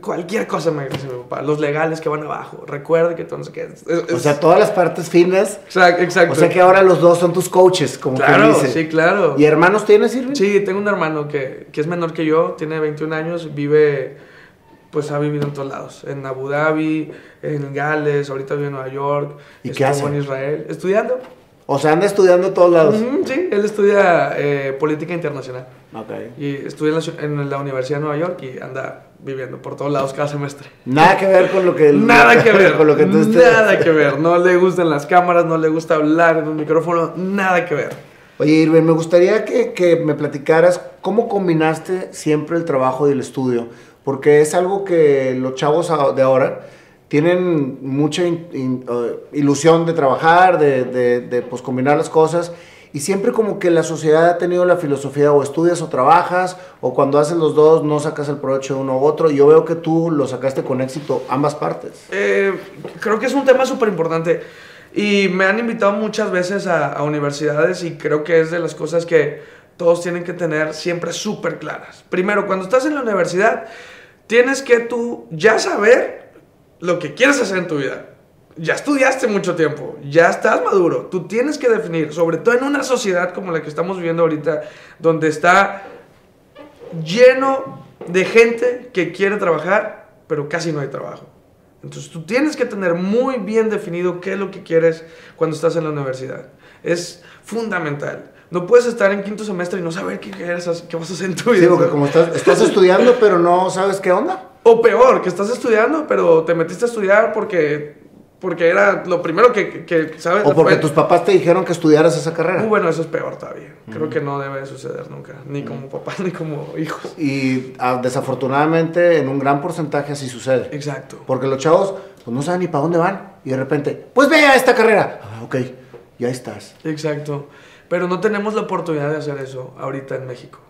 Cualquier cosa me dice mi papá, los legales que van abajo, recuerda que todo no sé qué. Es- es- O sea, todas las partes finas. exacto, exacto. O sea que ahora los dos son tus coaches, como claro, quien dice. sí, claro. ¿Y hermanos tienes, Irving? Sí, tengo un hermano que, que es menor que yo, tiene 21 años, vive, pues ha vivido en todos lados, en Abu Dhabi, en Gales, ahorita vive en Nueva York, ¿Y qué estuvo hace? en Israel, estudiando. O sea, anda estudiando en todos lados. Sí, él estudia eh, política internacional Ok. y estudia en la, en la Universidad de Nueva York y anda viviendo por todos lados cada semestre. Nada que ver con lo que... Nada que ver, con lo que tú estés- nada que ver, no le gustan las cámaras, no le gusta hablar en un micrófono, nada que ver. Oye, Irving, me gustaría que, que me platicaras cómo combinaste siempre el trabajo y el estudio, porque es algo que los chavos de ahora tienen mucha in- in- eh, ilusión de trabajar, de, de, de, pues, combinar las cosas, y siempre como que la sociedad ha tenido la filosofía o estudias o trabajas, o cuando haces los dos no sacas el provecho de uno u otro, yo veo que tú lo sacaste con éxito ambas partes. Eh, creo que es un tema súper importante y me han invitado muchas veces a, a universidades y creo que es de las cosas que todos tienen que tener siempre súper claras. Primero, cuando estás en la universidad, tienes que tú ya saber lo que quieres hacer en tu vida. Ya estudiaste mucho tiempo, ya estás maduro. Tú tienes que definir, sobre todo en una sociedad como la que estamos viviendo ahorita, donde está lleno de gente que quiere trabajar, pero casi no hay trabajo. Entonces tú tienes que tener muy bien definido qué es lo que quieres cuando estás en la universidad. Es fundamental. No puedes estar en quinto semestre y no saber qué, hacer- qué vas a hacer en tu vida. Sí, porque como estás, estás estudiando, pero no sabes qué onda. O peor, que estás estudiando, pero te metiste a estudiar porque Porque era lo primero que, que, ¿sabes? O porque Fue- tus papás te dijeron que estudiaras esa carrera. Uh, bueno, eso es peor todavía. Creo que no debe de suceder nunca. Ni como papá, ni como hijo. Y ah, desafortunadamente en un gran porcentaje así sucede. Exacto. Porque los chavos pues no saben ni para dónde van. Y de repente, pues ve a esta carrera. Ah, ok, ya estás. Exacto. Pero no tenemos la oportunidad de hacer eso ahorita en México.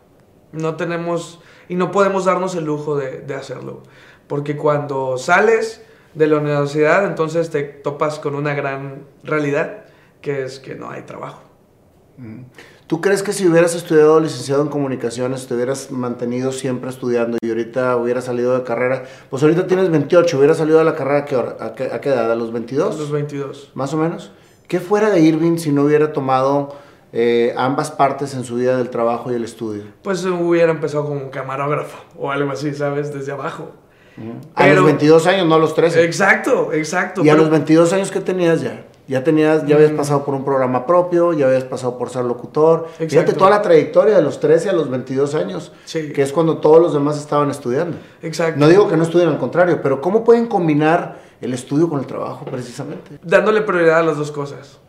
No tenemos y no podemos darnos el lujo de, de hacerlo. Porque cuando sales de la universidad, entonces te topas con una gran realidad, que es que no hay trabajo. ¿Tú crees que si hubieras estudiado licenciado en comunicaciones, te hubieras mantenido siempre estudiando y ahorita hubieras salido de carrera? Pues ahorita tienes 28, hubieras salido de la carrera a qué, hora? ¿A qué, a qué edad? ¿A los 22? A los 22. Más o menos. ¿Qué fuera de Irving si no hubiera tomado eh, ambas partes en su vida del trabajo y el estudio? Pues hubiera empezado como camarógrafo o algo así, ¿sabes? Desde abajo. A Pero- los 22 años, no a los 13. Exacto, exacto. Y a los 22 años que tenías ya. Ya tenías, ya habías pasado por un programa propio, ya habías pasado por ser locutor. Fíjate Exacto. toda la trayectoria de los 13 a los 22 años, Sí. que es cuando todos los demás estaban estudiando. Exacto. No digo que no estudien, al contrario, pero ¿cómo pueden combinar el estudio con el trabajo precisamente? Dándole prioridad a las dos cosas.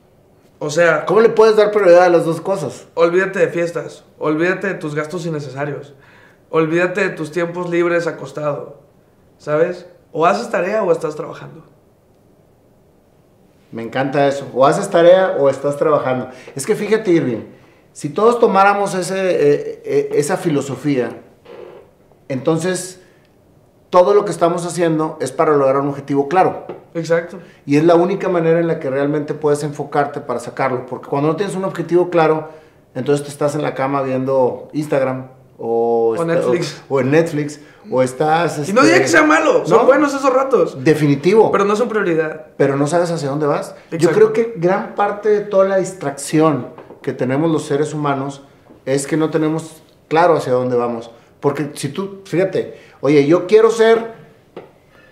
O sea, ¿Cómo le puedes dar prioridad a las dos cosas? olvídate de fiestas, olvídate de tus gastos innecesarios, olvídate de tus tiempos libres acostado, ¿sabes? O haces tarea o estás trabajando. Me encanta eso. O haces tarea o estás trabajando. Es que fíjate, Irving, si todos tomáramos ese, eh, eh, esa filosofía, entonces todo lo que estamos haciendo es para lograr un objetivo claro. Exacto. Y es la única manera en la que realmente puedes enfocarte para sacarlo. Porque cuando no tienes un objetivo claro, entonces te estás en la cama viendo Instagram o, O Netflix. O, o en Netflix. O estás... Y no este, diría que sea malo, son ¿no? buenos esos ratos, Definitivo. pero no son prioridad. pero no sabes hacia dónde vas. Yo creo que gran parte de toda la distracción que tenemos los seres humanos es que no tenemos claro hacia dónde vamos. Porque si tú, fíjate, oye, yo quiero ser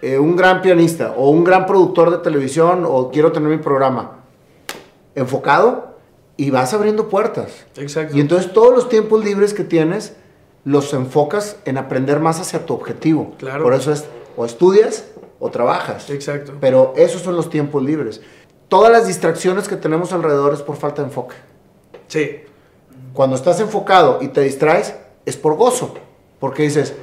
eh, un gran pianista o un gran productor de televisión o quiero tener mi programa enfocado y vas abriendo puertas. Exacto. Y entonces todos los tiempos libres que tienes los enfocas en aprender más hacia tu objetivo. Claro. Por eso es o estudias o trabajas. Exacto. Pero esos son los tiempos libres. Todas las distracciones que tenemos alrededor es por falta de enfoque. Sí, Cuando estás enfocado y te distraes, es por gozo. Porque dices,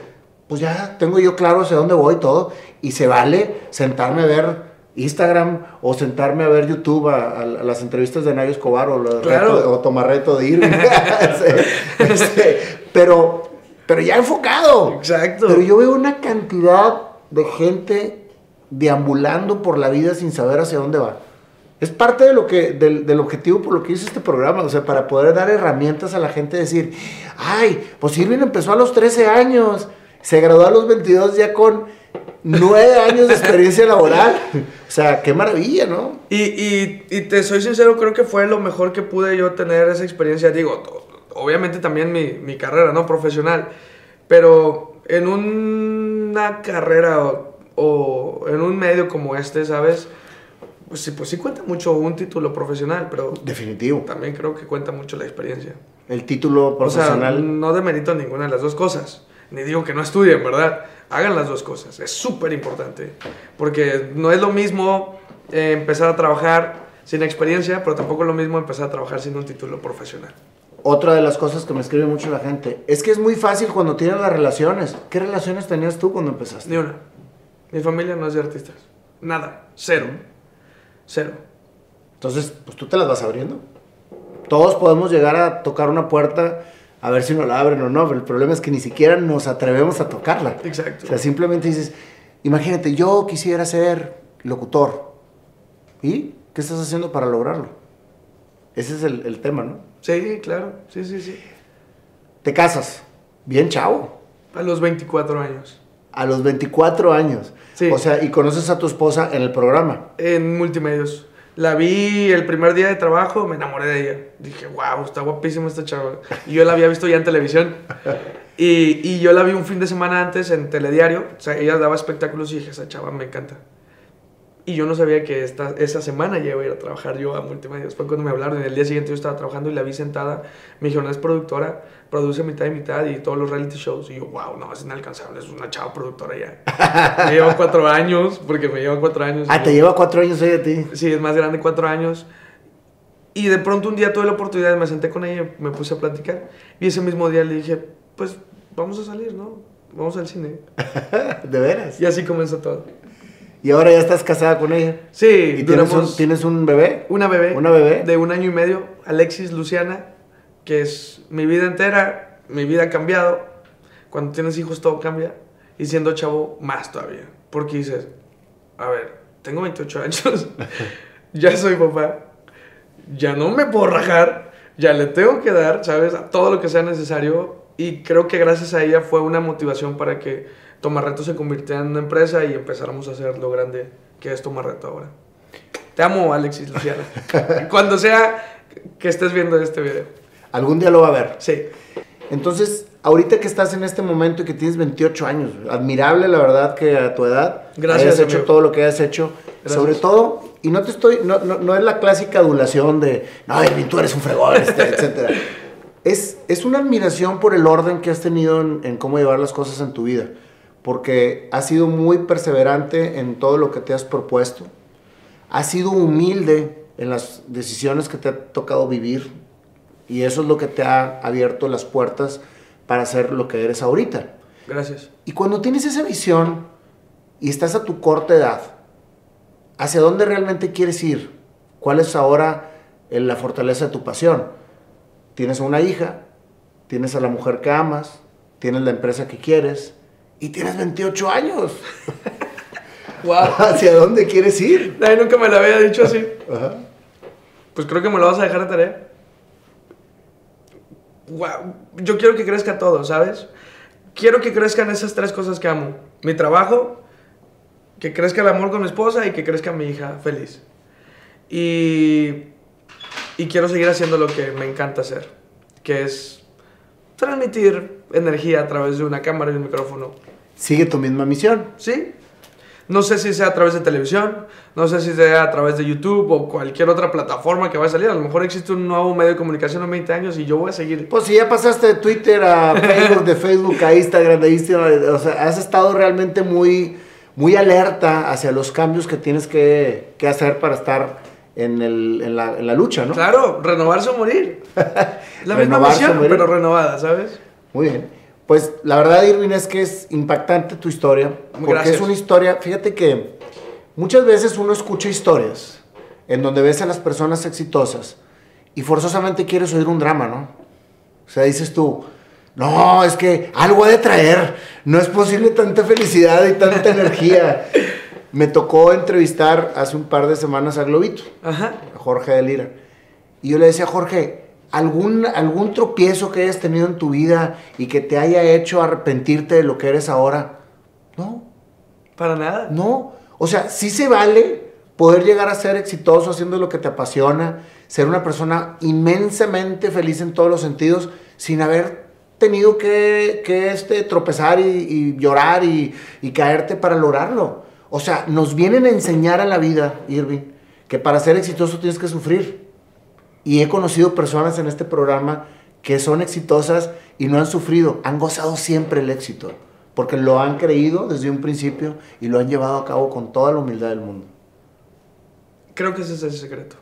pues ya tengo yo claro hacia dónde voy y todo. Y se vale sentarme a ver Instagram o sentarme a ver YouTube a, a- a las entrevistas de Nayo Escobar o, Claro. reto- o Tomarreto de Irving. Sí, este, pero, pero ya enfocado. exacto. Pero yo veo una cantidad de gente deambulando por la vida sin saber hacia dónde va. Es parte de lo que, del, del objetivo por lo que hice este programa, o sea, para poder dar herramientas a la gente, decir, ay, pues Irving empezó a los 13 años, se graduó a los 22 ya con 9 años de experiencia laboral. O sea, qué maravilla, ¿no? Y, y, y te soy sincero, creo que fue lo mejor que pude yo tener esa experiencia. Digo, obviamente también mi, mi carrera, ¿no? Profesional. Pero en una carrera o, o en un medio como este, ¿sabes? Pues sí, pues sí cuenta mucho un título profesional, pero Definitivo. también creo que cuenta mucho la experiencia. El título O sea, profesional. no demerito ninguna de las dos cosas. Ni digo que no estudien, ¿verdad? Hagan las dos cosas. Es súper importante. Porque no es lo mismo eh, empezar a trabajar sin experiencia, pero tampoco es lo mismo empezar a trabajar sin un título profesional. Otra de las cosas que me escribe mucho la gente es que es muy fácil cuando tienes las relaciones. ¿Qué relaciones tenías tú cuando empezaste? Ni una. Mi familia no es de artistas. Nada. Cero. Cero. Entonces, pues tú te las vas abriendo. Todos podemos llegar a tocar una puerta a ver si nos la abren o no, pero el problema es que ni siquiera nos atrevemos a tocarla. Exacto. O sea, simplemente dices, imagínate, yo quisiera ser locutor. ¿Y qué estás haciendo para lograrlo? Ese es el, el tema, ¿no? Sí, claro. Sí, sí, sí. Te casas, bien chavo, A los 24 años. a los 24 años. Sí. O sea, y conoces a tu esposa en el programa. En multimedios. La vi el primer día de trabajo, me enamoré de ella. Dije, wow, está guapísima esta chava. Y yo la había visto ya en televisión. Y, y yo la vi un fin de semana antes en Telediario. O sea, ella daba espectáculos y dije, esa chava me encanta. Y yo no sabía que esta, esa semana ya iba a ir a trabajar yo a Multimedia. Después cuando me hablaron, en el día siguiente yo estaba trabajando y la vi sentada. Me dijeron, es productora, produce mitad y mitad y todos los reality shows. Y yo, wow, no, es inalcanzable, es una chava productora ya. me lleva cuatro años, porque me lleva cuatro años. Ah, te lleva cuatro años hoy a ti. Sí, es más grande, cuatro años. Y de pronto un día tuve la oportunidad, me senté con ella, me puse a platicar. Y ese mismo día le dije, pues vamos a salir, ¿no? Vamos al cine. ¿De veras? Y así comenzó todo. ¿Y ahora ya estás casada con ella? Sí, ¿Y tienes un, tienes un bebé? Una bebé. ¿Una bebé? De un año y medio, Alexis Luciana, que es mi vida entera, mi vida ha cambiado. Cuando tienes hijos todo cambia. Y siendo chavo, más todavía. Porque dices, a ver, tengo 28 años, ya soy papá, ya no me puedo rajar, ya le tengo que dar, ¿sabes? A todo lo que sea necesario. Y creo que gracias a ella fue una motivación para que Tomarreto se convirtiera en una empresa y empezáramos a hacer lo grande que es Tomarreto ahora. Te amo, Alexis Luciana. Cuando sea que estés viendo este video. Algún día lo va a ver. Sí. Entonces, ahorita que estás en este momento y que tienes 28 años, admirable la verdad que a tu edad Gracias, hayas hecho amigo. todo lo que hayas hecho. Gracias. Sobre todo, y no te estoy, no, no, no es la clásica adulación de, no, tú eres un fregón, este, etcétera. Es, es una admiración por el orden que has tenido en, en cómo llevar las cosas en tu vida, porque has sido muy perseverante en todo lo que te has propuesto, has sido humilde en las decisiones que te ha tocado vivir, y eso es lo que te ha abierto las puertas para ser lo que eres ahorita. Gracias. Y cuando tienes esa visión y estás a tu corta edad, ¿hacia dónde realmente quieres ir? ¿Cuál es ahora eh, la fortaleza de tu pasión? Tienes una hija, tienes a la mujer que amas, tienes la empresa que quieres y tienes 28 años. Wow. ¿Hacia dónde quieres ir? Nadie nunca me lo había dicho así. Ajá. Pues creo que me lo vas a dejar de tarea. Wow. Yo quiero que crezca todo, ¿sabes? Quiero que crezcan esas tres cosas que amo. Mi trabajo, que crezca el amor con mi esposa y que crezca mi hija feliz. Y, y quiero seguir haciendo lo que me encanta hacer, que es transmitir energía a través de una cámara y un micrófono. Sigue tu misma misión. ¿Sí? No sé si sea a través de televisión, no sé si sea a través de YouTube o cualquier otra plataforma que vaya a salir. A lo mejor existe un nuevo medio de comunicación en 20 años y yo voy a seguir. Pues si ya pasaste de Twitter a Facebook, de Facebook a Instagram, de Instagram, o sea, has estado realmente muy, muy alerta hacia los cambios que tienes que, que hacer para estar en, el, en, la, en la lucha, ¿no? Claro, renovarse o morir. La misma misión, pero renovada, ¿sabes? Muy bien. Pues la verdad, Irving, es que es impactante tu historia. Porque Gracias. es una historia, fíjate que muchas veces uno escucha historias en donde ves a las personas exitosas y forzosamente quieres oír un drama, ¿no? O sea, dices tú, no, es que algo ha de traer, no es posible tanta felicidad y tanta energía. Me tocó entrevistar hace un par de semanas a Globito, Ajá. a Jorge de Lira. Y yo le decía, Jorge, ¿algún, ¿algún tropiezo que hayas tenido en tu vida y que te haya hecho arrepentirte de lo que eres ahora? No, Para nada. no. O sea, sí se vale poder llegar a ser exitoso haciendo lo que te apasiona, ser una persona inmensamente feliz en todos los sentidos, sin haber tenido que, que, este, tropezar y, y llorar y, y caerte para lograrlo. O sea, nos vienen a enseñar a la vida, Irving, que para ser exitoso tienes que sufrir. Y he conocido personas en este programa que son exitosas y no han sufrido, han gozado siempre el éxito, porque lo han creído desde un principio y lo han llevado a cabo con toda la humildad del mundo. Creo que ese es el secreto.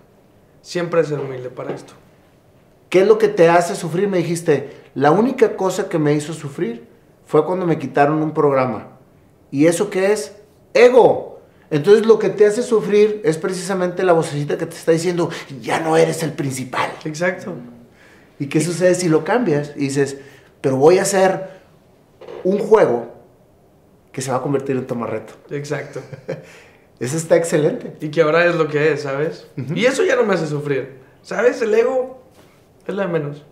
Siempre ser humilde para esto. ¿Qué es lo que te hace sufrir? Me dijiste, la única cosa que me hizo sufrir fue cuando me quitaron un programa. ¿Y eso qué es? Ego. Entonces lo que te hace sufrir es precisamente la vocecita que te está diciendo, ya no eres el principal. Exacto. ¿Y qué sucede si lo cambias? Y dices, pero voy a hacer un juego que se va a convertir en tomarreto. Exacto. Eso está excelente. Y que ahora es lo que es, ¿sabes? Y eso ya no me hace sufrir. ¿Sabes? El ego es la de menos.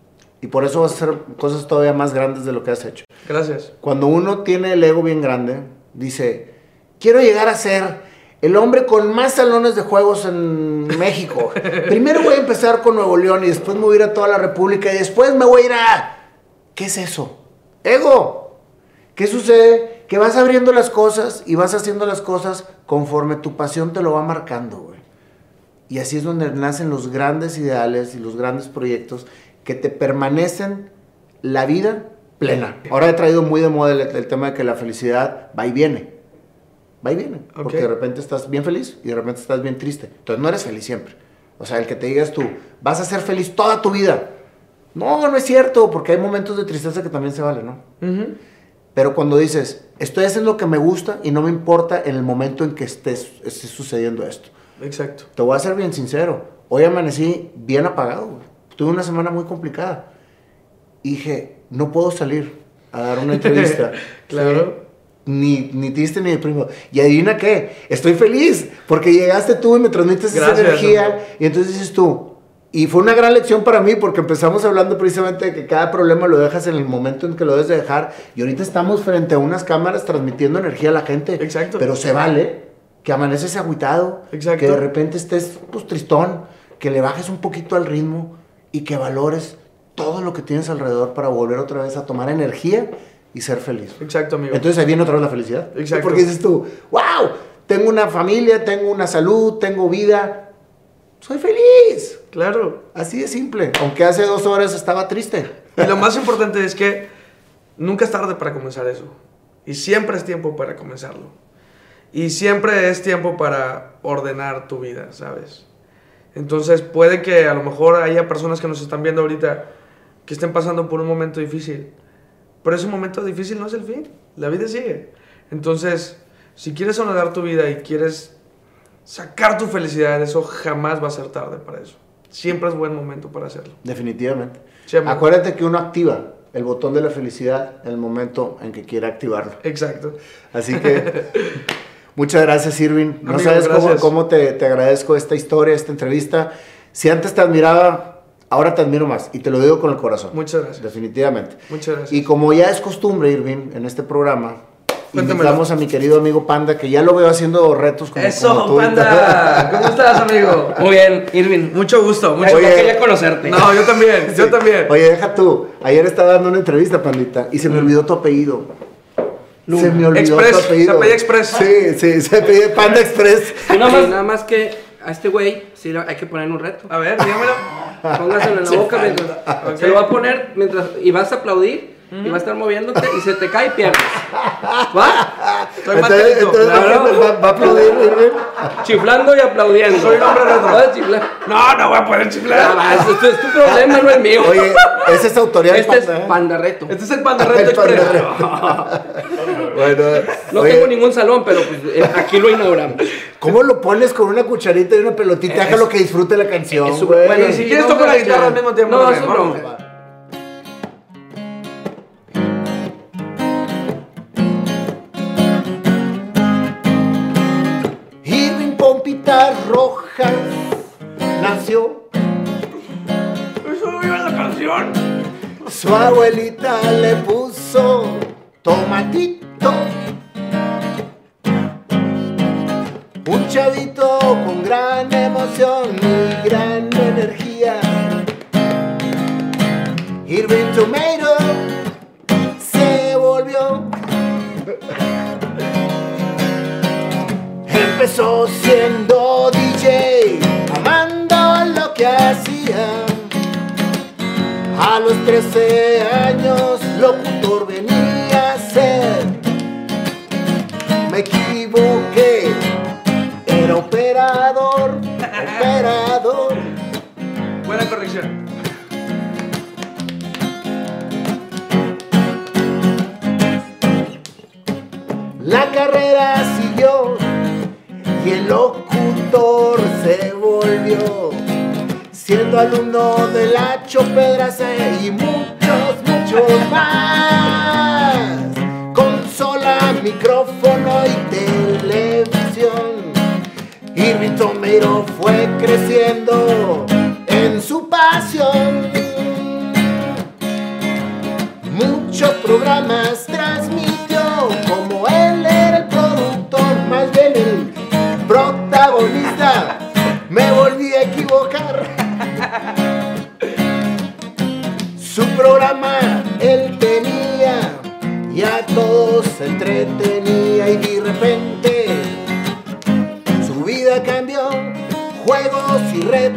Y por eso vas a hacer cosas todavía más grandes de lo que has hecho. Gracias. Cuando uno tiene el ego bien grande, dice, quiero llegar a ser el hombre con más salones de juegos en México. Primero voy a empezar con Nuevo León y después me voy a ir a toda la República y después me voy a ir a... ¿Qué es eso? Ego. ¿Qué sucede? que vas abriendo las cosas y vas haciendo las cosas conforme tu pasión te lo va marcando, güey. Y así es donde nacen los grandes ideales y los grandes proyectos que te permanecen la vida plena. Ahora he traído muy de moda el, el tema de que la felicidad va y viene. Va y viene. Porque de repente estás bien feliz y de repente estás bien triste. Entonces no eres feliz siempre. O sea, el que te digas tú, vas a ser feliz toda tu vida. No, no es cierto, porque hay momentos de tristeza que también se valen, ¿no? Pero cuando dices, estoy haciendo lo que me gusta y no me importa en el momento en que estés, esté sucediendo esto. Exacto. Te voy a ser bien sincero. Hoy amanecí bien apagado. güey. Tuve una semana muy complicada. Y dije, no puedo salir a dar una entrevista. Claro. Ni, ni triste ni deprimido. Y adivina qué, estoy feliz porque llegaste tú y me transmites Gracias, esa energía. Y entonces dices tú, y fue una gran lección para mí porque empezamos hablando precisamente de que cada problema lo dejas en el momento en que lo debes de dejar. Y ahorita estamos frente a unas cámaras transmitiendo energía a la gente. Exacto. Pero se vale que amaneces agüitado, Exacto. que de repente estés pues, tristón, que le bajes un poquito al ritmo y que valores todo lo que tienes alrededor para volver otra vez a tomar energía y ser feliz. Exacto, amigo. Entonces ahí viene otra vez la felicidad. Exacto. Porque dices tú, wow, tengo una familia, tengo una salud, tengo vida, soy feliz. claro. Así de simple. Aunque hace dos horas estaba triste. Y lo más importante es que nunca es tarde para comenzar eso. Y siempre es tiempo para comenzarlo. Y siempre es tiempo para ordenar tu vida, ¿sabes? Entonces puede que a lo mejor haya personas que nos están viendo ahorita que estén pasando por un momento difícil. Pero ese momento difícil no es el fin. La vida sigue. Entonces, si quieres honorar tu vida y quieres sacar tu felicidad, eso jamás va a ser tarde para eso. Siempre es buen momento para hacerlo. Definitivamente. Amigo. Acuérdate que uno activa el botón de la felicidad en el momento en que quiera activarlo. Exacto. Así que muchas gracias, Irving. No Amigo, sabes cómo, gracias. cómo te, te agradezco esta historia, esta entrevista. Si antes te admiraba, ahora te admiro más. Y te lo digo con el corazón. Muchas gracias. Definitivamente. Muchas gracias. Y como ya es costumbre, Irving, en este programa, Cuéntamelo. invitamos a mi querido amigo Panda, que ya lo veo haciendo retos como, como Eso, tú ahorita. panda. ¿Cómo estás, amigo? Muy bien, Irving. Mucho gusto. Mucho Oye. quería conocerte. No, yo también. Yo también. Oye, deja tú. Ayer estaba dando una entrevista, Pandita, y se me olvidó tu apellido. Luna. Se me olvidó Express, tu apellido. se apellida Express. Sí, sí, se apellida Panda Express. Y nada, más, nada más que a este güey sí hay que poner un reto. A ver, dígamelo. Póngaselo en la boca mientras. Se lo va a poner mientras. Y vas a aplaudir. Y va a estar moviéndote y se te cae y pierdes. ¿Va? Estoy Entonces, matadito. entonces Claro. va, va a aplaudir. Chiflando y aplaudiendo. Soy un hombre retro. Vas a chiflar. No, no voy a poder Ah, chiflar. va, eso es es tu problema, no es mío. Oye, esa es autoridad este es Panda, ¿eh? Panda Reto. Este es el Panda Reto El Panda Express. Bueno, No oye, tengo ningún salón, pero pues, eh, aquí lo inauguramos. ¿Cómo lo pones con una cucharita y una pelotita? Es- Déjalo que disfrute la canción, es bueno, Y si quieres no, tocar la guitarra al mismo tiempo. No, también, es Su abuelita le puso tomatito.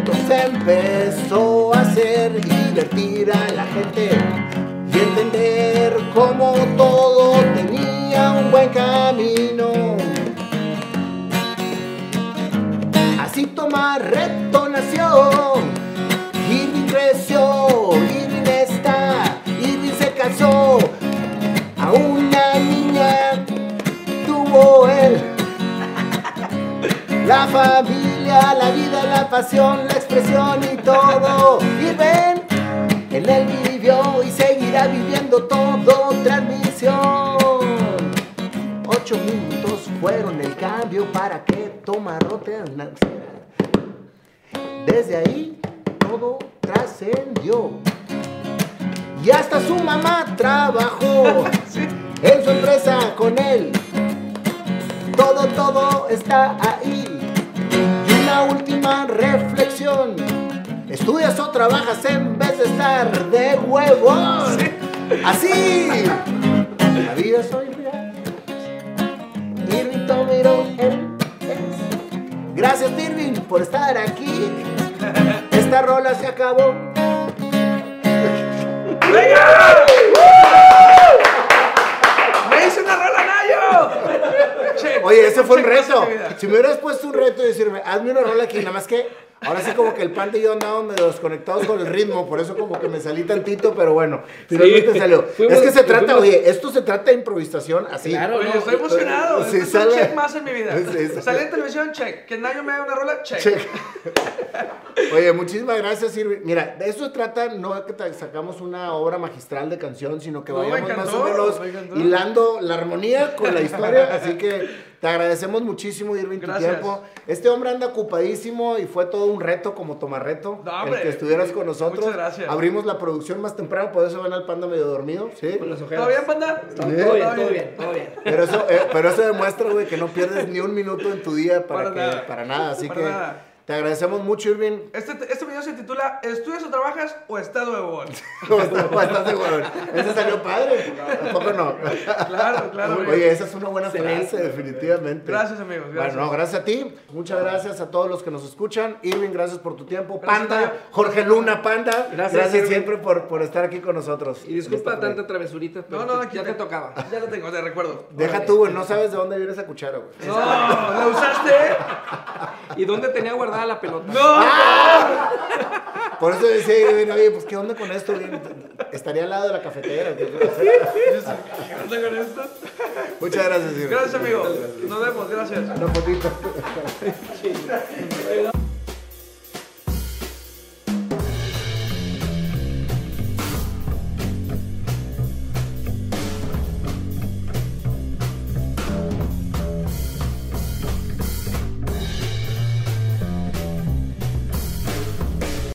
Retos empezó a hacer divertir a la gente y entender cómo todo tenía un buen camino. Así toma reto nació, creció, Irving está, Irving se casó, a una niña tuvo él. La familia, la vida, la pasión, la expresión y todo. Y ven, en él vivió y seguirá viviendo todo. Transmisión. Ocho minutos fueron el cambio para que Tomarrote naciera. Desde ahí todo trascendió. Y hasta su mamá trabajó en su empresa con él. Todo, todo está ahí. Última reflexión. Estudias o trabajas en vez de estar de huevón. Así. La vida soy real. Irving. Gracias, Irving, por estar aquí. Esta rola se acabó. ¡Me hice una rola Nayo! Che, Oye, ese fue un reto. Si me hubieras puesto un reto y decirme, hazme una rola aquí, nada más que ahora sí como que el pan y yo andaban medio desconectados con el ritmo, por eso como que me salí tantito, pero bueno, finalmente salió. Fuimos- es que se trata, fuimos- oye, esto se trata de improvisación así. Claro. Oye, no, estoy emocionado. sí, es sale- un check más en mi vida. Sí, sí. Sale en televisión, check. Que Nayo me haga una rola, check. Che. Oye, muchísimas gracias, Irving. Mira, de eso se trata, no que te sacamos una obra magistral de canción, sino que No, vayamos más o menos hilando la armonía con la historia. Así que te agradecemos muchísimo, Irving, tu Gracias. tiempo. Este hombre anda ocupadísimo y fue todo un reto como tomarreto. No, el que estuvieras con nosotros. muchas gracias. Abrimos la producción más temprano, por eso ven al panda medio dormido. ¿sí? Con las ojeras. ¿Todo bien, panda? Todo bien, todo bien, todo bien. Pero eso, eh, pero eso demuestra, güey, que no pierdes ni un minuto en tu día para, Para que, nada. para nada. Así Para que nada. Te agradecemos mucho, Irving. Este, este video se titula ¿Estudias o trabajas o estás de huevón? ¿Cómo estás? ¿Cómo estás, güey? Ese salió padre. ¿Tampoco no? Claro, claro. Oye, esa es una buena frase, definitivamente. Gracias, amigos, gracias. Bueno, no, gracias a ti. Muchas gracias a todos los que nos escuchan. Irving, gracias por tu tiempo. Gracias, Panda. Jorge Luna, Panda. Gracias, Irving. siempre por, por estar aquí con nosotros. Y disculpa tanta travesurita, No, no, aquí ya te tocaba. Ya lo tengo, te recuerdo. Deja tú, güey. No sabes de dónde viene esa cuchara, güey. No, ¿la usaste? ¿Y dónde tenía guardada la pelota? No. Por eso decía oye, pues, ¿qué onda con esto? Estaría al lado de la cafetera. ¿Qué onda con esto? Muchas gracias. Gracias, amigo. Nos vemos, gracias. Una fotito.